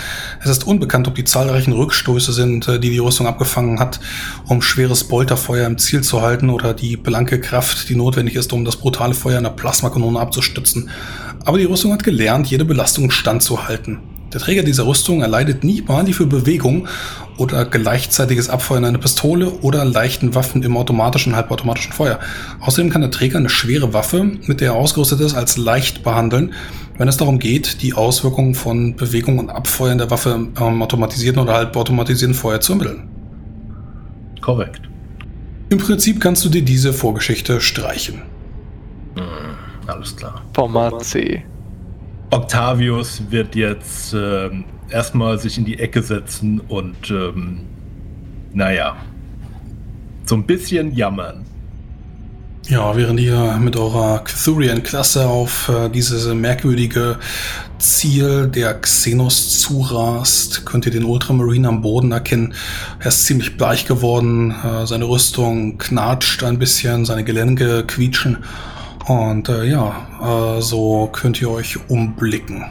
Es ist unbekannt, ob die zahlreichen Rückstöße sind, äh, die die Rüstung abgefangen hat, um schweres Bolterfeuer im Ziel zu halten oder die blanke Kraft, die notwendig ist, um das brutale Feuer einer Plasmakanone abzustützen. Aber die Rüstung hat gelernt, jede Belastung standzuhalten. Der Träger dieser Rüstung erleidet nie Mali für Bewegung oder gleichzeitiges Abfeuern einer Pistole oder leichten Waffen im automatischen und halbautomatischen Feuer. Außerdem kann der Träger eine schwere Waffe, mit der er ausgerüstet ist, als leicht behandeln, wenn es darum geht, die Auswirkungen von Bewegung und Abfeuern der Waffe im automatisierten oder halbautomatisierten Feuer zu ermitteln. Korrekt. Im Prinzip kannst du dir diese Vorgeschichte streichen. Hm, alles klar. Format C. Octavius wird jetzt ähm, erstmal sich in die Ecke setzen und, ähm, naja, so ein bisschen jammern. Ja, während ihr mit eurer Cthurian-Klasse auf äh, dieses merkwürdige Ziel der Xenos zurast, könnt ihr den Ultramarine am Boden erkennen. Er ist ziemlich bleich geworden, äh, seine Rüstung knatscht ein bisschen, seine Gelenke quietschen. Und äh, ja, äh, so könnt ihr euch umblicken.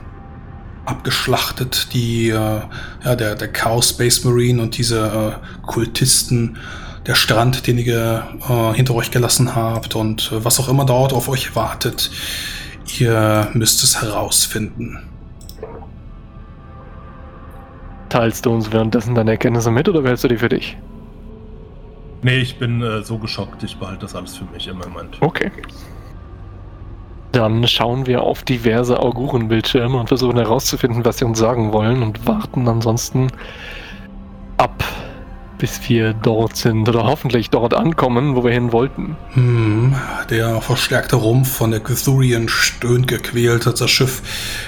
Abgeschlachtet, die, äh, ja, der, der Chaos Space Marine und diese äh, Kultisten, der Strand, den ihr äh, hinter euch gelassen habt und äh, was auch immer dort auf euch wartet. Ihr müsst es herausfinden. Teilst du uns währenddessen deine Erkenntnisse mit oder behältst du die für dich? Nee, ich bin äh, so geschockt, ich behalte das alles für mich im Moment. Okay. Dann schauen wir auf diverse Augurenbildschirme und versuchen herauszufinden, was sie uns sagen wollen und warten ansonsten ab, bis wir dort sind oder hoffentlich dort ankommen, wo wir hin wollten. Hm, der verstärkte Rumpf von der Cthurian stöhnt gequält, als das Schiff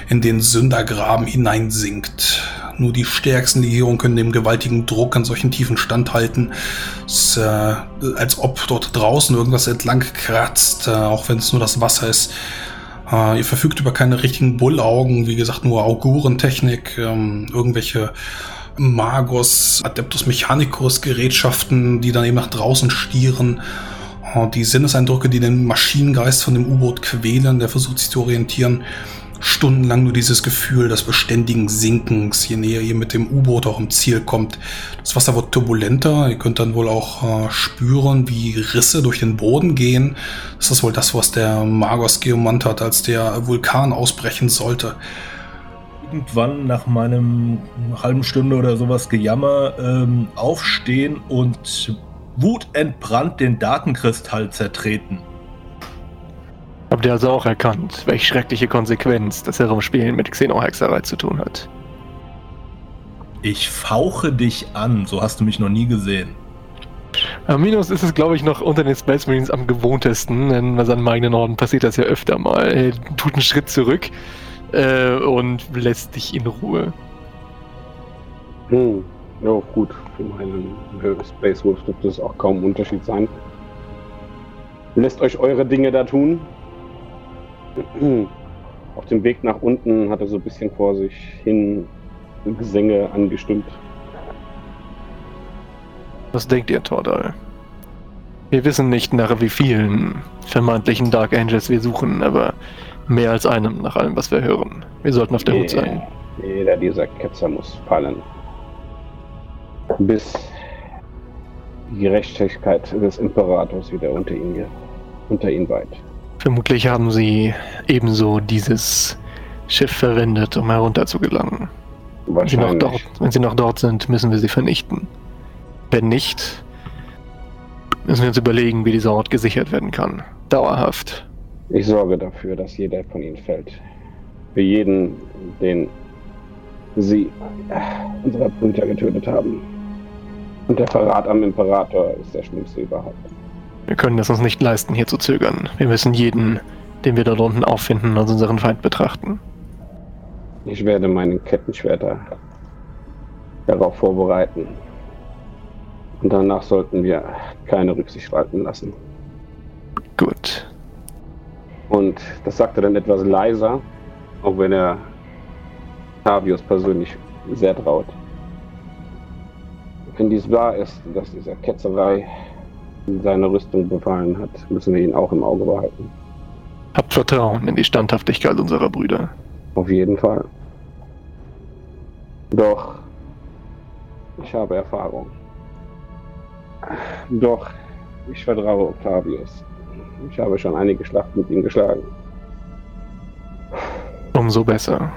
in den Sündergraben hineinsinkt. nur die stärksten Legierungen können dem gewaltigen Druck an solchen Tiefen standhalten. Es äh, als ob dort draußen irgendwas entlang kratzt, äh, auch wenn es nur das Wasser ist. Äh, ihr verfügt über keine richtigen Bullaugen, wie gesagt, nur Augurentechnik, ähm, irgendwelche Magos, Adeptus Mechanicus Gerätschaften, die dann eben nach draußen stieren. Äh, die Sinneseindrücke, die den Maschinengeist von dem U-Boot quälen, der versucht sich zu orientieren. Stundenlang nur dieses Gefühl des beständigen Sinkens, je näher ihr mit dem U-Boot auch im Ziel kommt. Das Wasser wird turbulenter, ihr könnt dann wohl auch äh, spüren, wie Risse durch den Boden gehen. Das ist wohl das, was der Magos geomant hat, als der Vulkan ausbrechen sollte. Irgendwann nach meinem halben Stunde oder sowas Gejammer ähm, aufstehen und wutentbrannt den Datenkristall zertreten. Habt ihr also auch erkannt, welche schreckliche Konsequenz das Herumspielen mit Xenohexerei zu tun hat? Ich fauche dich an, so hast du mich noch nie gesehen. Minus ist es, glaube ich, noch unter den Space Marines am gewohntesten, denn bei seinem eigenen Orden passiert das ja öfter mal. Er tut einen Schritt zurück äh, und lässt dich in Ruhe. Hm, ja, gut. Für meinen Space Wolf dürfte es auch kaum ein Unterschied sein. Lässt euch eure Dinge da tun. Auf dem Weg nach unten hat er so ein bisschen vor sich hin Gesänge angestimmt. Was denkt ihr, Tordal? Wir wissen nicht, nach wie vielen vermeintlichen Dark Angels wir suchen, aber mehr als einem nach allem, was wir hören. Wir sollten auf der Hut sein. Jeder dieser Ketzer muss fallen. Bis die Gerechtigkeit des Imperators wieder unter ihn, unter ihn weiht. Vermutlich haben sie ebenso dieses Schiff verwendet, um herunterzugelangen. Wenn sie, noch dort, wenn sie noch dort sind, müssen wir sie vernichten. Wenn nicht, müssen wir uns überlegen, wie dieser Ort gesichert werden kann. Dauerhaft. Ich sorge dafür, dass jeder von ihnen fällt. Für jeden, den sie äh, unsere Brüder getötet haben. Und der Verrat am Imperator ist der schlimmste überhaupt. Wir können es uns nicht leisten, hier zu zögern. Wir müssen jeden, den wir dort unten auffinden, als unseren Feind betrachten. Ich werde meine Kettenschwerter darauf vorbereiten. Und danach sollten wir keine Rücksicht walten lassen. Gut. Und das sagt er dann etwas leiser, auch wenn er Tavius persönlich sehr traut. Wenn dies wahr ist, dass dieser Ketzerei seine Rüstung befallen hat, müssen wir ihn auch im Auge behalten. Habt Vertrauen in die Standhaftigkeit unserer Brüder. Auf jeden Fall. Doch, ich habe Erfahrung. Doch, ich vertraue Octavius. Ich habe schon einige Schlachten mit ihm geschlagen. Umso besser.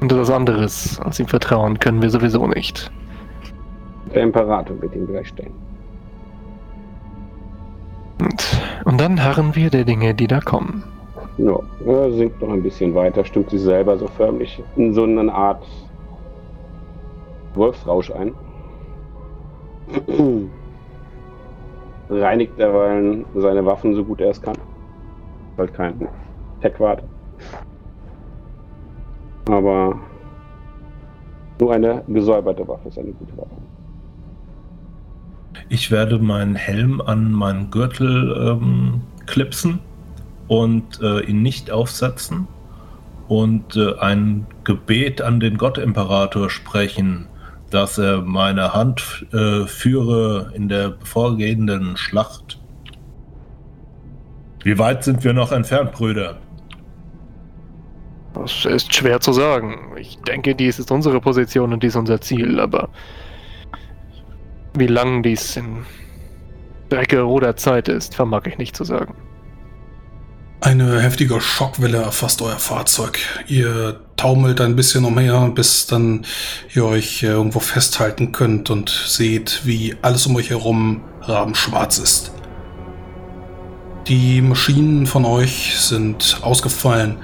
Und etwas anderes als ihm vertrauen können wir sowieso nicht. Der Imperator wird ihm gleich stehen. Und, und dann harren wir der Dinge, die da kommen. Ja, er sinkt noch ein bisschen weiter, stimmt sich selber so förmlich in so eine Art Wolfsrausch ein. Reinigt derweil seine Waffen so gut er es kann. Halt kein Tech-Wart. Aber nur eine gesäuberte Waffe ist eine gute Waffe. Ich werde meinen Helm an meinen Gürtel ähm, klipsen und äh, ihn nicht aufsetzen und äh, ein Gebet an den Gottimperator sprechen, dass er meine Hand äh, führe in der bevorgehenden Schlacht. Wie weit sind wir noch entfernt, Brüder? Das ist schwer zu sagen. Ich denke, dies ist unsere Position und dies unser Ziel, aber wie lang dies in Strecke oder Zeit ist, vermag ich nicht zu sagen. Eine heftige Schockwelle erfasst euer Fahrzeug. Ihr taumelt ein bisschen umher, bis dann ihr euch irgendwo festhalten könnt und seht, wie alles um euch herum rabenschwarz ist. Die Maschinen von euch sind ausgefallen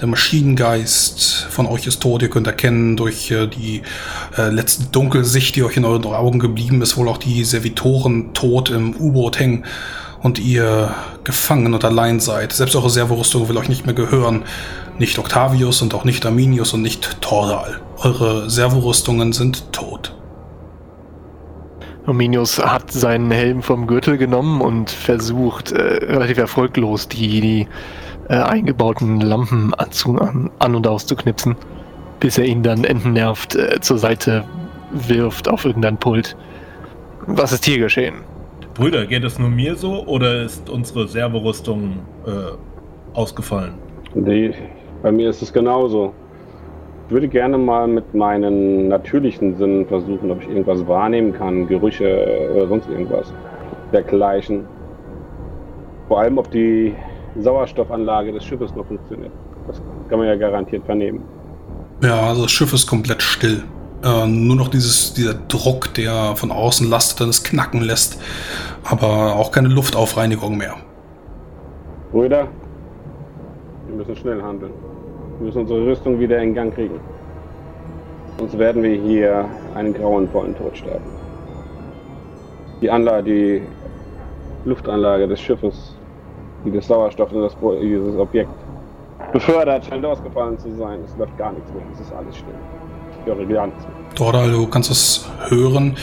der Maschinengeist von euch ist tot. Ihr könnt erkennen durch äh, die äh, letzte Dunkelsicht, die euch in euren Augen geblieben ist, wohl auch die Servitoren tot im U-Boot hängen und ihr gefangen und allein seid. Selbst eure Servorüstung will euch nicht mehr gehören. Nicht Octavius und auch nicht Arminius und nicht Tordal. Eure Servorüstungen sind tot. Arminius hat seinen Helm vom Gürtel genommen und versucht, äh, relativ erfolglos die, die äh, eingebauten Lampen anzu, an, an und auszuknipsen, bis er ihn dann entnervt äh, zur Seite wirft auf irgendein Pult. Was ist hier geschehen? Brüder, geht es nur mir so oder ist unsere Servorüstung äh, ausgefallen? Die, bei mir ist es genauso. Ich würde gerne mal mit meinen natürlichen Sinnen versuchen, ob ich irgendwas wahrnehmen kann, Gerüche oder sonst irgendwas dergleichen. Vor allem, ob die Sauerstoffanlage des Schiffes noch funktioniert. Das kann man ja garantiert vernehmen. Ja, also das Schiff ist komplett still. Äh, nur noch dieses, dieser Druck, der von außen lastet und es knacken lässt. Aber auch keine Luftaufreinigung mehr. Brüder, wir müssen schnell handeln. Wir müssen unsere Rüstung wieder in Gang kriegen. Sonst werden wir hier einen grauenvollen Tod sterben. Die Anlage, die Luftanlage des Schiffes, die das Sauerstoff in das, dieses Objekt befördert, scheint ausgefallen zu sein. Es läuft gar nichts mehr. Es ist alles still. Ich höre gar nichts mehr. Dordal, du kannst es hören.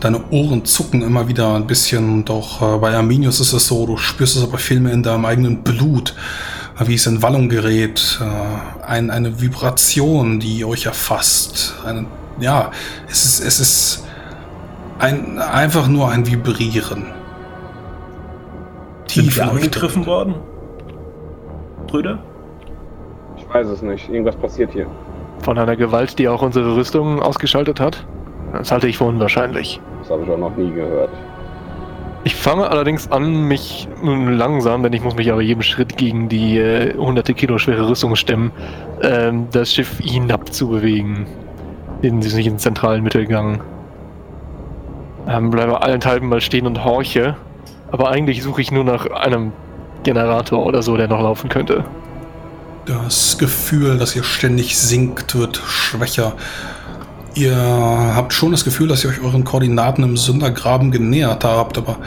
Deine Ohren zucken immer wieder ein bisschen, doch äh, bei Arminius ist es so, du spürst es aber viel mehr in deinem eigenen Blut, wie es in Wallung gerät. Äh, ein, eine Vibration, die euch erfasst. Eine, ja, es ist, es ist ein, einfach nur ein Vibrieren. Sind Tief wir in euch angegriffen worden? Brüder? Ich weiß es nicht. Irgendwas passiert hier. Von einer Gewalt, die auch unsere Rüstung ausgeschaltet hat? Das halte ich für unwahrscheinlich. Das habe ich auch noch nie gehört. Ich fange allerdings an, mich nun langsam, denn ich muss mich aber jedem Schritt gegen die äh, hunderte Kilo schwere Rüstung stemmen, ähm, das Schiff hinab zu bewegen. In diesen zentralen Mittelgang. Ähm, bleibe allenthalben mal stehen und horche. Aber eigentlich suche ich nur nach einem Generator oder so, der noch laufen könnte. Das Gefühl, dass ihr ständig sinkt, wird schwächer. Ihr habt schon das Gefühl, dass ihr euch euren Koordinaten im Sündergraben genähert habt, aber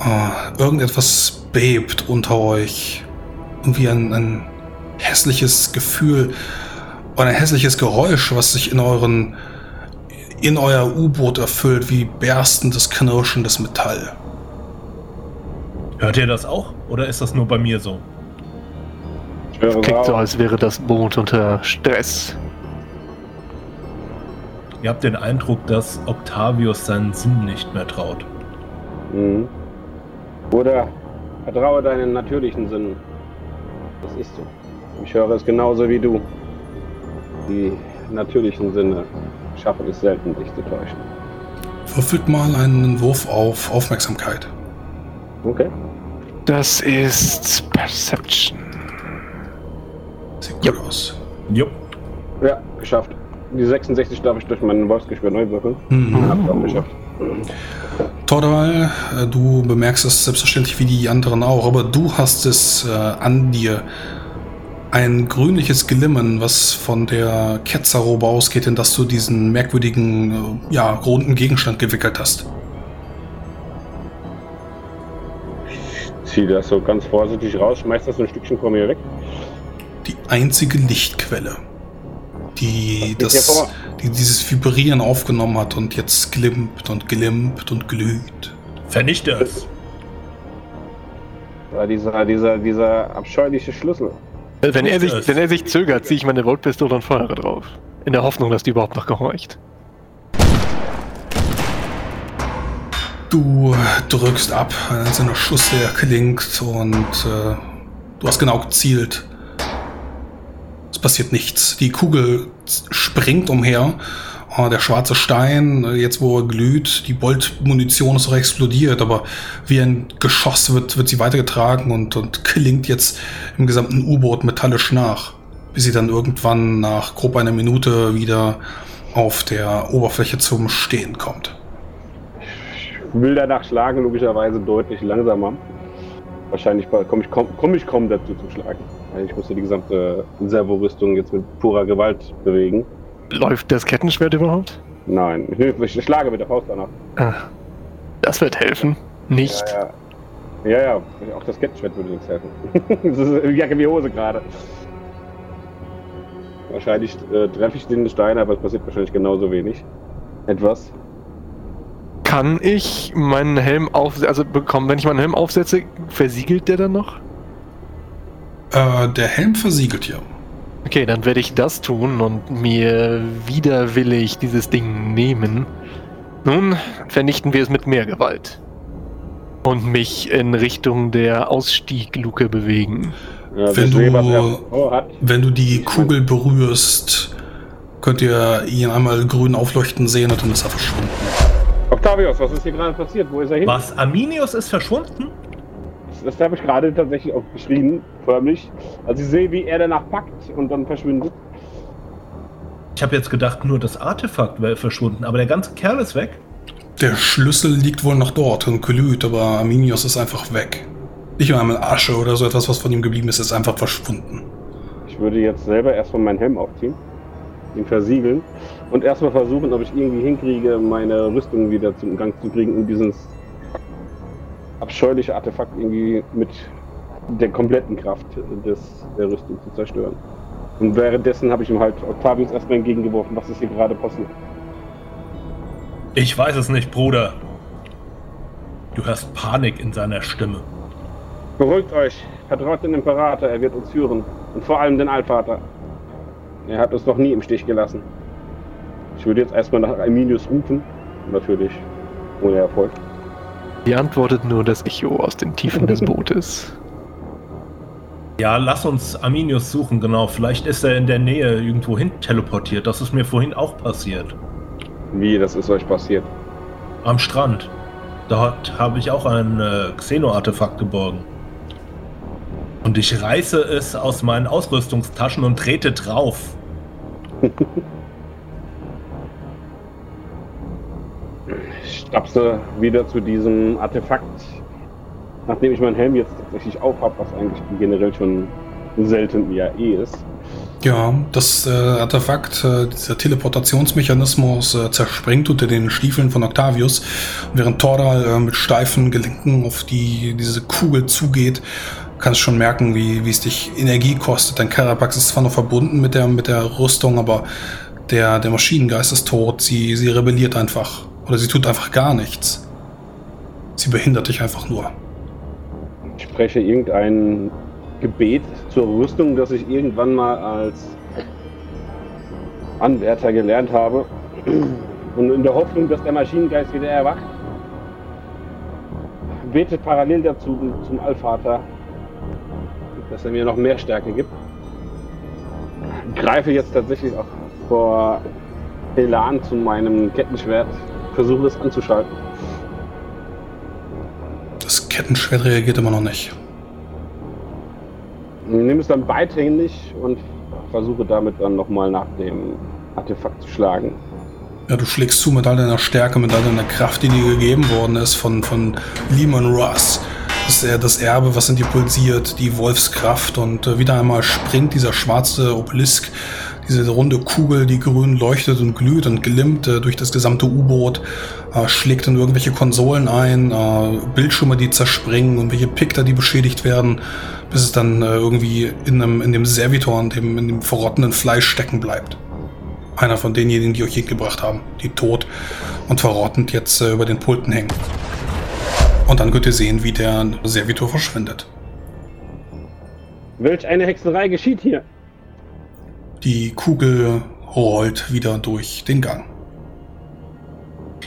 äh, irgendetwas bebt unter euch. Irgendwie ein, ein hässliches Gefühl oder ein hässliches Geräusch, was sich in euren in euer U-Boot erfüllt, wie berstendes, knirschendes Metall. Hört ihr das auch? Oder ist das nur bei mir so? Klingt so, als wäre das Boot unter Stress. Ihr habt den Eindruck, dass Octavius seinen Sinn nicht mehr traut. Mhm. Bruder, vertraue deinen natürlichen Sinnen. Das ist so. Ich höre es genauso wie du. Die natürlichen Sinne schaffen es selten, dich zu täuschen. Würfelt mal einen Wurf auf Aufmerksamkeit. Okay. Das ist Perception. Sieht gut Ja. aus. Jupp. Ja, geschafft. Die 66 darf ich durch mein Wolfsgeschwür neu würfeln. Mhm. Hab ich auch geschafft. Tordal, äh, du bemerkst es selbstverständlich wie die anderen auch, aber du hast es äh, an dir. Ein grünliches Glimmen, was von der Ketzerrobe ausgeht, in das du diesen merkwürdigen, äh, ja, runden Gegenstand gewickelt hast. Zieh das so ganz vorsichtig raus, schmeiß das ein Stückchen vor mir weg. Einzige Lichtquelle, die, das, die dieses Vibrieren aufgenommen hat und jetzt glimmt und glimmt und glüht. Vernichte es. Ja, dieser, dieser, dieser abscheuliche Schlüssel. Äh, Wenn er, sich, wenn er sich zögert, ziehe ich meine Voltpistole und feuere drauf. In der Hoffnung, dass die überhaupt noch gehorcht. Du drückst ab, ein einzelner Schuss, der klingt und äh, du hast genau gezielt. Es passiert nichts. Die Kugel springt umher. Äh, der schwarze Stein, jetzt wo er glüht, die Boltmunition ist auch explodiert, aber wie ein Geschoss wird, wird sie weitergetragen und, und klingt jetzt im gesamten U-Boot metallisch nach, bis sie dann irgendwann nach grob einer Minute wieder auf der Oberfläche zum Stehen kommt. Ich will danach schlagen, logischerweise deutlich langsamer. Wahrscheinlich komme ich, kaum, komm ich kaum dazu zu schlagen. Weil Ich musste die gesamte Servorüstung jetzt mit purer Gewalt bewegen. Läuft das Kettenschwert überhaupt? Nein, ich, ich schlage mit der Faust danach. Ah, das wird helfen. Nicht. Ja, ja. Ja, ja, auch das Kettenschwert würde nichts helfen. das ist wie Jacke wie Hose gerade. Wahrscheinlich äh, treffe ich den Stein, aber es passiert wahrscheinlich genauso wenig. Etwas. Kann ich meinen Helm aufsetzen, also bekommen, wenn ich meinen Helm aufsetze, versiegelt der dann noch? Äh, der Helm versiegelt ja. Okay, dann werde ich das tun und mir widerwillig dieses Ding nehmen. Nun vernichten wir es mit mehr Gewalt. Und mich in Richtung der Ausstiegluke bewegen. Ja, Wenn du, wenn du die Kugel berührst, könnt ihr ihn einmal grün aufleuchten sehen und dann ist er verschwunden. Octavius, was ist hier gerade passiert? Wo ist er hin? Was? Arminius ist verschwunden? Das, das habe ich gerade tatsächlich auch geschrien, förmlich. Als ich sehe, wie er danach packt und dann verschwindet. Ich habe jetzt gedacht, nur das Artefakt wäre verschwunden, aber der ganze Kerl ist weg. Der Schlüssel liegt wohl noch dort in Kylyt, aber Arminius ist einfach weg. Nicht einmal Asche oder so etwas, was von ihm geblieben ist, ist einfach verschwunden. Ich würde jetzt selber erstmal meinen Helm aufziehen, ihn versiegeln und erstmal versuchen, ob ich irgendwie hinkriege, meine Rüstung wieder zum Gang zu kriegen, um dieses abscheuliche Artefakt irgendwie mit der kompletten Kraft des, der Rüstung zu zerstören. Und währenddessen habe ich ihm halt Octavius erstmal entgegengeworfen, was ist hier gerade passiert. Ich weiß es nicht, Bruder. Du hörst Panik in seiner Stimme. Beruhigt euch, vertraut den Imperator, er wird uns führen. Und vor allem den Allvater. Er hat uns noch nie im Stich gelassen. Ich würde jetzt erstmal nach Arminius rufen. Natürlich ohne Erfolg. Die antwortet nur das Echo aus den Tiefen des Bootes. Ja, lass uns Arminius suchen, genau. Vielleicht ist er in der Nähe irgendwo hin teleportiert. Das ist mir vorhin auch passiert. Wie, das ist euch passiert? Am Strand. Dort habe ich auch ein äh, Xeno-Artefakt geborgen. Und ich reiße es aus meinen Ausrüstungstaschen und trete drauf. Ich stapse wieder zu diesem Artefakt. Nachdem ich meinen Helm jetzt tatsächlich auf habe, was eigentlich generell schon selten ja eh ist. Ja, das äh, Artefakt, äh, dieser Teleportationsmechanismus äh, zerspringt unter den Stiefeln von Octavius, während Tordal äh, mit steifen Gelenken auf die, diese Kugel zugeht. Kannst schon merken, wie, wie es dich Energie kostet. Dein Carapax ist zwar noch verbunden mit der, mit der Rüstung, aber der, der Maschinengeist ist tot. Sie, sie rebelliert einfach. Oder sie tut einfach gar nichts. Sie behindert dich einfach nur. Ich spreche irgendein Gebet zur Rüstung, das ich irgendwann mal als Anwärter gelernt habe. Und in der Hoffnung, dass der Maschinengeist wieder erwacht, betet parallel dazu zum Allvater, dass er mir noch mehr Stärke gibt. Greife jetzt tatsächlich auch vor Elan zu meinem Kettenschwert, versuche es anzuschalten. Das Kettenschwert reagiert immer noch nicht. Nimm es dann beidhändig und versuche damit dann nochmal nach dem Artefakt zu schlagen. Ja, du schlägst zu mit all deiner Stärke, mit all deiner Kraft, die dir gegeben worden ist von, von Lehman Russ. Das ist ja das Erbe, was in dir pulsiert, die Wolfskraft. Und äh, wieder einmal springt dieser schwarze Obelisk, diese runde Kugel, die grün leuchtet und glüht und glimmt äh, durch das gesamte U-Boot, äh, schlägt in irgendwelche Konsolen ein, Bildschirme, die zerspringen, irgendwelche Pikter, die beschädigt werden, bis es dann irgendwie in, einem, in dem Servitor, in dem, in dem verrottenden Fleisch stecken bleibt. Einer von denjenigen, die euch hier gebracht haben, die tot und verrottend jetzt über den Pulten hängen. Und dann könnt ihr sehen, wie der Servitor verschwindet. Welch eine Hexerei geschieht hier? Die Kugel rollt wieder durch den Gang.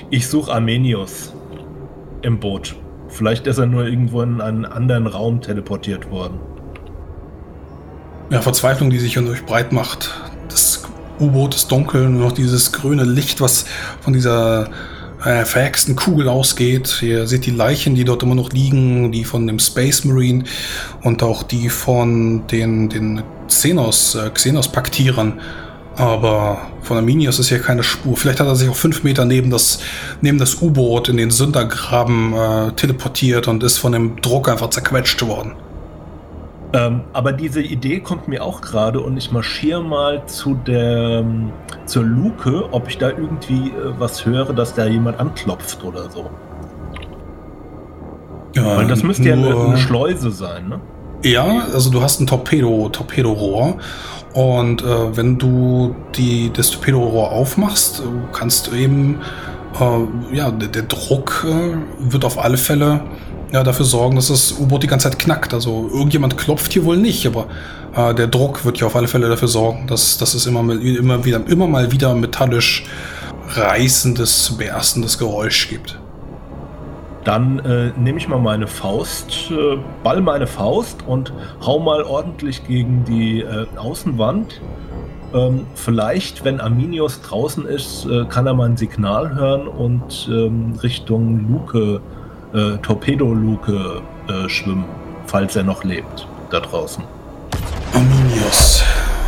Ich suche Armenius im Boot. Vielleicht ist er nur irgendwo in einen anderen Raum teleportiert worden. Ja, Verzweiflung, die sich an euch breit macht. Das U-Boot ist dunkel, nur noch dieses grüne Licht, was von dieser äh, verhexten Kugel ausgeht. Ihr seht die Leichen, die dort immer noch liegen, die von dem Space Marine und auch die von den, den Xenos, äh, Xenos-Paktierern. Aber von Arminius ist hier keine Spur. Vielleicht hat er sich auch fünf Meter neben das, neben das U-Boot in den Sündergraben äh, teleportiert und ist von dem Druck einfach zerquetscht worden. Ähm, aber diese Idee kommt mir auch gerade und ich marschiere mal zu der zur Luke, ob ich da irgendwie äh, was höre, dass da jemand anklopft oder so. Ja, Weil das müsste ja eine, eine Schleuse sein, ne? Ja, also du hast ein Torpedo, Torpedorohr Und äh, wenn du die, das Torpedorohr aufmachst, äh, kannst du eben, äh, ja, der, der Druck äh, wird auf alle Fälle ja, dafür sorgen, dass das U-Boot die ganze Zeit knackt. Also irgendjemand klopft hier wohl nicht, aber äh, der Druck wird ja auf alle Fälle dafür sorgen, dass, dass es immer, immer, wieder, immer mal wieder metallisch reißendes, berstendes Geräusch gibt. Dann äh, nehme ich mal meine Faust, äh, ball meine Faust und hau mal ordentlich gegen die äh, Außenwand. Ähm, vielleicht, wenn Arminius draußen ist, äh, kann er mein Signal hören und ähm, Richtung Luke, äh, Torpedoluke äh, schwimmen, falls er noch lebt da draußen. Arminius,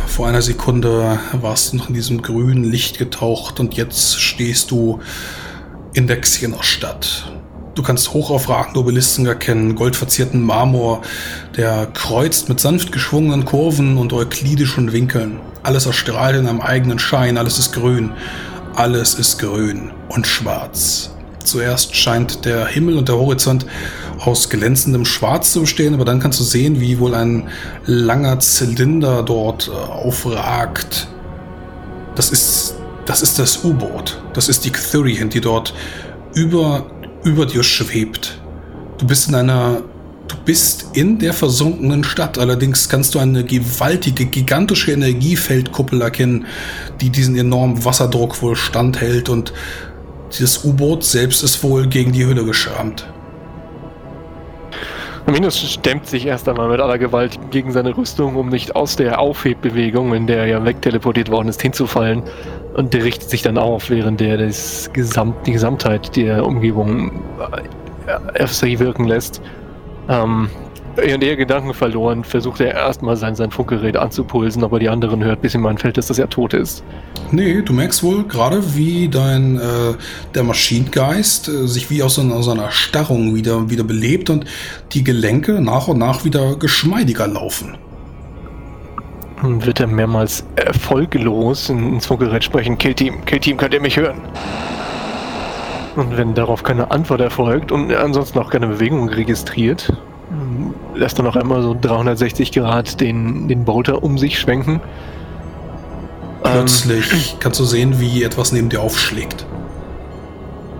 vor einer Sekunde warst du noch in diesem grünen Licht getaucht und jetzt stehst du in der Xenos-Stadt. Du kannst hochaufragende Obelisken erkennen, goldverzierten Marmor, der kreuzt mit sanft geschwungenen Kurven und euklidischen Winkeln. Alles erstrahlt in einem eigenen Schein, alles ist grün. Alles ist grün und schwarz. Zuerst scheint der Himmel und der Horizont aus glänzendem Schwarz zu bestehen, aber dann kannst du sehen, wie wohl ein langer Zylinder dort äh, aufragt. Das ist das ist das U-Boot. Das ist die Cthurian, die dort über über dir schwebt. Du bist in einer du bist in der versunkenen Stadt. Allerdings kannst du eine gewaltige, gigantische Energiefeldkuppel erkennen, die diesen enormen Wasserdruck wohl standhält und das U-Boot selbst ist wohl gegen die Hülle geschrammt. Minus stemmt sich erst einmal mit aller Gewalt gegen seine Rüstung, um nicht aus der Aufhebbewegung, in der er ja wegteleportiert worden ist, hinzufallen. Und der richtet sich dann auf, während er das Gesamt, die Gesamtheit der Umgebung äh, auf sich wirken lässt. Ähm, während er Gedanken verloren, versucht er erstmal sein, sein Funkgerät anzupulsen, aber die anderen hört, bis ihm einfällt, dass das ja tot ist. Nee, du merkst wohl gerade, wie dein äh, der Maschinengeist äh, sich wie aus aus einer Starrung wieder, wieder belebt und die Gelenke nach und nach wieder geschmeidiger laufen. Dann wird er mehrmals erfolglos ins Funkgerät sprechen. Killteam, Killteam, könnt ihr mich hören? Und wenn darauf keine Antwort erfolgt und ansonsten auch keine Bewegung registriert, lässt er noch einmal so 360 Grad den, den Bolter um sich schwenken. Ähm, Plötzlich kannst du sehen, wie etwas neben dir aufschlägt.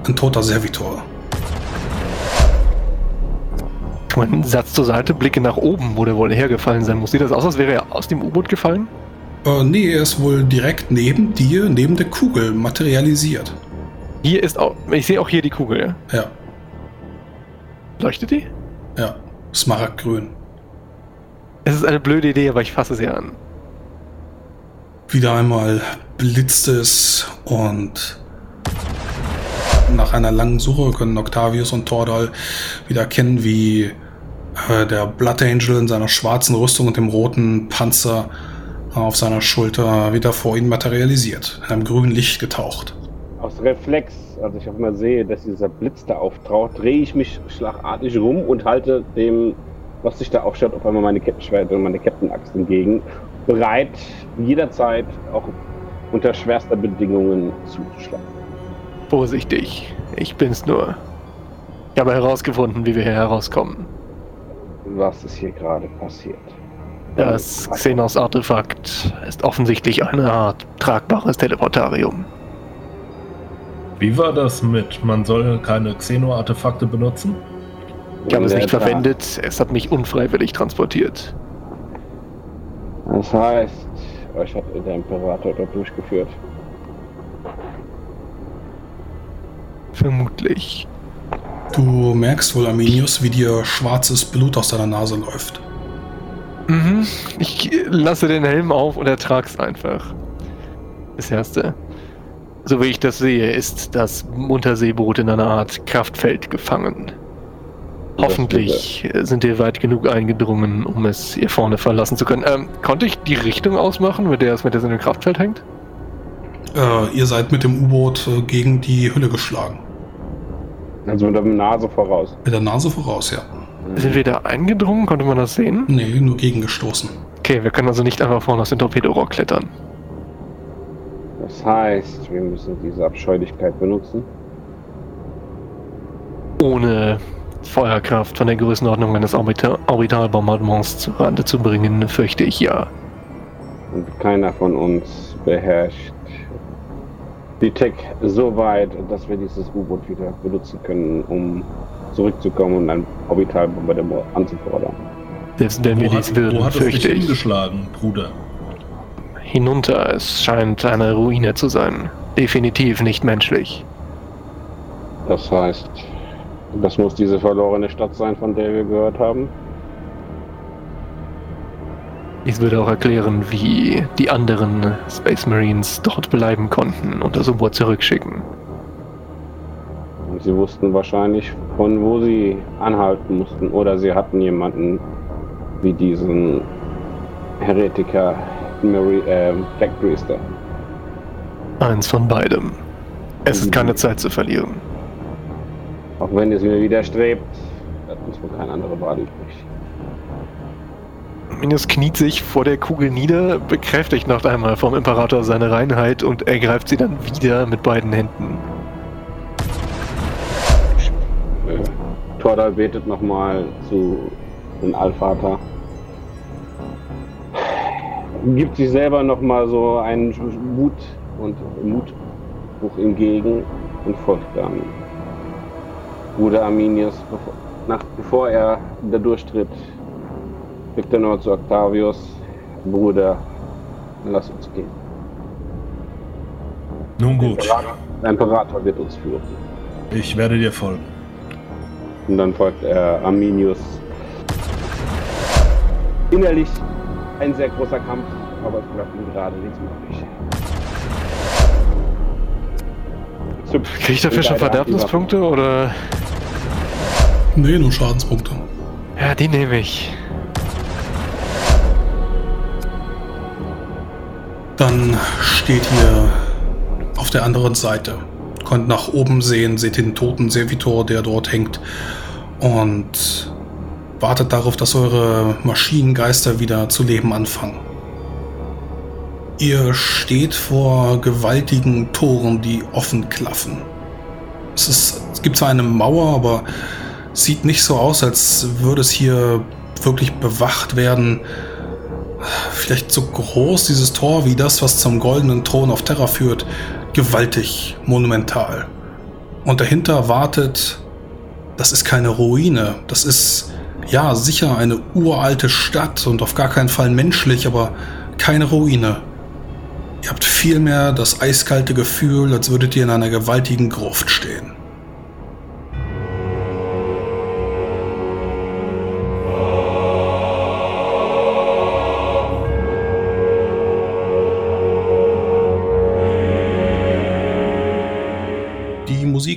Ein toter Servitor. einen Satz zur Seite, blicke nach oben, wo der wohl hergefallen sein muss. Sieht das aus, als wäre er aus dem U-Boot gefallen? Äh, nee, er ist wohl direkt neben dir, neben der Kugel, materialisiert. Hier ist auch, ich sehe auch hier die Kugel. ja? Ja, Leuchtet die? ja. Smaragdgrün. Es ist eine blöde Idee, aber ich fasse sie an. Wieder einmal blitzt es und nach einer langen Suche können Octavius und Tordal wieder erkennen, wie äh, der Blood Angel in seiner schwarzen Rüstung und dem roten Panzer auf seiner Schulter wieder vor ihnen materialisiert, in einem grünen Licht getaucht. Aus Reflex, als ich auf einmal sehe, dass dieser Blitz da auftaucht, drehe ich mich schlagartig rum und halte dem, was sich da aufstellt, auf einmal meine Kettenschwerte und meine Kettenaxt entgegen, bereit, jederzeit auch unter schwerster Bedingungen zuzuschlagen. Vorsichtig, ich bin's nur. Ich habe herausgefunden, wie wir hier herauskommen. Was ist hier gerade passiert? Das Xenos-Artefakt ist offensichtlich eine Art tragbares Teleportarium. Wie war das mit, man soll keine Xeno-Artefakte benutzen? Ich habe es nicht Tat. verwendet, es hat mich unfreiwillig transportiert. Das heißt, euch hat der Imperator dort durchgeführt. Vermutlich. Du merkst wohl, Arminius, wie dir schwarzes Blut aus deiner Nase läuft. Mhm. Ich lasse den Helm auf und ertrag's einfach. Das erste. So wie ich das sehe, ist das Unterseeboot in einer Art Kraftfeld gefangen. Hoffentlich sind wir weit genug eingedrungen, um es hier vorne verlassen zu können. Ähm, konnte ich die Richtung ausmachen, mit der es mit der es in dem Kraftfeld hängt? Äh, ihr seid mit dem U-Boot äh, gegen die Hülle geschlagen. Also mit der Nase voraus. Mit der Nase voraus, ja. Sind wir da eingedrungen? Konnte man das sehen? Nee, nur gegengestoßen. Okay, wir können also nicht einfach vorne aus dem Torpedorohr klettern. Das heißt, wir müssen diese Abscheulichkeit benutzen. Ohne Feuerkraft von der Größenordnung eines Orbita Orbitalbombardements zu Rande zu bringen, fürchte ich ja. Und keiner von uns beherrscht die Tech so weit, dass wir dieses U-Boot wieder benutzen können, um zurückzukommen und ein Orbitalbombardement anzufordern. Selbst wenn wir dies hat, würden, wo hat es dich hingeschlagen, Bruder? Hinunter, es scheint eine Ruine zu sein. Definitiv nicht menschlich. Das heißt, das muss diese verlorene Stadt sein, von der wir gehört haben. Dies würde auch erklären, wie die anderen Space Marines dort bleiben konnten und das U-Boot zurückschicken. Und sie wussten wahrscheinlich, von wo sie anhalten mussten. Oder sie hatten jemanden wie diesen Heretiker Mary, äh, Black Priester. Eins von beidem. Es ist keine Zeit zu verlieren. Auch wenn es mir widerstrebt, hat uns wohl kein anderer Wahl übrig. Minus kniet sich vor der Kugel nieder, bekräftigt noch einmal vom Imperator seine Reinheit und ergreift sie dann wieder mit beiden Händen. Äh, Tordal betet nochmal zu den Allvater. Gibt sich selber nochmal so einen Mut und Mutbuch entgegen und folgt dann Bruder Arminius, bevor, nach, bevor er da durchtritt, blickt er nur zu Octavius, Bruder, lass uns gehen. Nun gut, Der Imperator wird uns führen. ich werde dir folgen. Und dann folgt er Arminius. Innerlich ein sehr großer Kampf, aber bleibt ihm gerade nichts möglich. Zupft Kriegt er die Fischer beide Verderbnispunkte oder? Nee, nur Schadenspunkte. Ja, die nehme ich. Dann steht ihr auf der anderen Seite. Könnt nach oben sehen, seht den toten Servitor, der dort hängt. Und wartet darauf, dass eure Maschinengeister wieder zu leben anfangen. Ihr steht vor gewaltigen Toren, die offen klaffen. Es, ist, es gibt zwar eine Mauer, aber sieht nicht so aus, als würde es hier wirklich bewacht werden vielleicht so groß, dieses Tor, wie das, was zum goldenen Thron auf Terra führt, gewaltig, monumental. Und dahinter wartet, das ist keine Ruine, das ist ja sicher eine uralte Stadt und auf gar keinen Fall menschlich, aber keine Ruine. Ihr habt vielmehr das eiskalte Gefühl, als würdet ihr in einer gewaltigen Gruft stehen.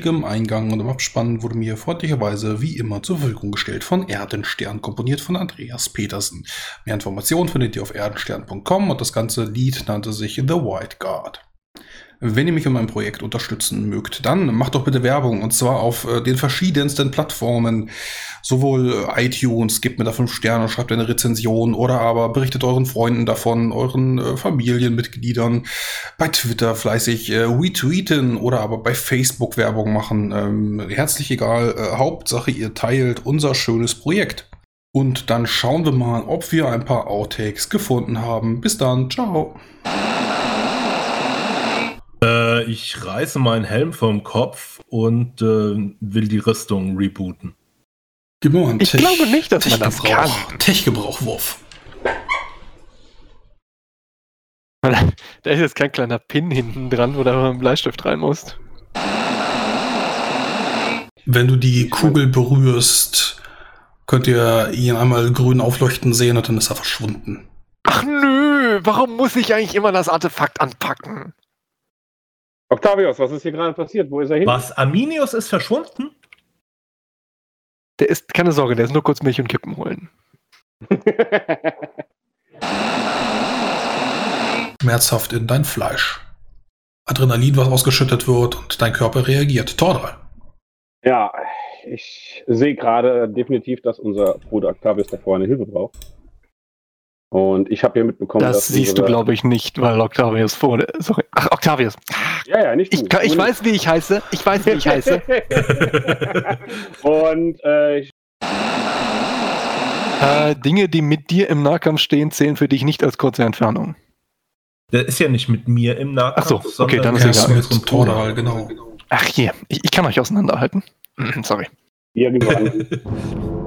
Im Eingang und im Abspann wurde mir freundlicherweise wie immer zur Verfügung gestellt von Erdenstern, komponiert von Andreas Petersen. Mehr Informationen findet ihr auf erdenstern.com und das ganze Lied nannte sich The White Guard. Wenn ihr mich in meinem Projekt unterstützen mögt, dann macht doch bitte Werbung und zwar auf äh, den verschiedensten Plattformen. Sowohl äh, iTunes, gebt mir da 5 Sterne, schreibt eine Rezension oder aber berichtet euren Freunden davon, euren äh, Familienmitgliedern. Bei Twitter fleißig äh, retweeten oder aber bei Facebook Werbung machen. Ähm, herzlich egal, äh, Hauptsache ihr teilt unser schönes Projekt. Und dann schauen wir mal, ob wir ein paar Outtakes gefunden haben. Bis dann, ciao. Ich reiße meinen Helm vom Kopf und äh, will die Rüstung rebooten. Gib mir mal einen Ich glaube nicht, dass man das Tech-Gebrauch- Tech-Gebrauchwurf. Da ist jetzt kein kleiner Pin hinten dran, wo du mal einen Bleistift rein musst. Wenn du die Kugel berührst, könnt ihr ihn einmal grün aufleuchten sehen und dann ist er verschwunden. Ach nö, warum muss ich eigentlich immer das Artefakt anpacken? Octavius, was ist hier gerade passiert? Wo ist er hin? Was? Arminius ist verschwunden? Der ist, keine Sorge, der ist nur kurz Milch und Kippen holen. Schmerzhaft in dein Fleisch. Adrenalin, was ausgeschüttet wird und dein Körper reagiert. Tordal. ja, ich sehe gerade definitiv, dass unser Bruder Octavius davor eine Hilfe braucht. Und ich habe hier mitbekommen, Das dass siehst du, glaube ich, nicht, weil Octavius vor. Sorry. Ach, Octavius. Ja, ja, nicht Ich, kann, ich weiß, wie ich heiße. Ich weiß, wie ich heiße. Und äh, ich, äh, Dinge, die mit dir im Nahkampf stehen, zählen für dich nicht als kurze Entfernung. Der ist ja nicht mit mir im Nahkampf, Ach so, okay, dann ist Er mit mit unserem Tordal, genau. Ach hier, ich, ich kann euch auseinanderhalten. Sorry. Irgendwann.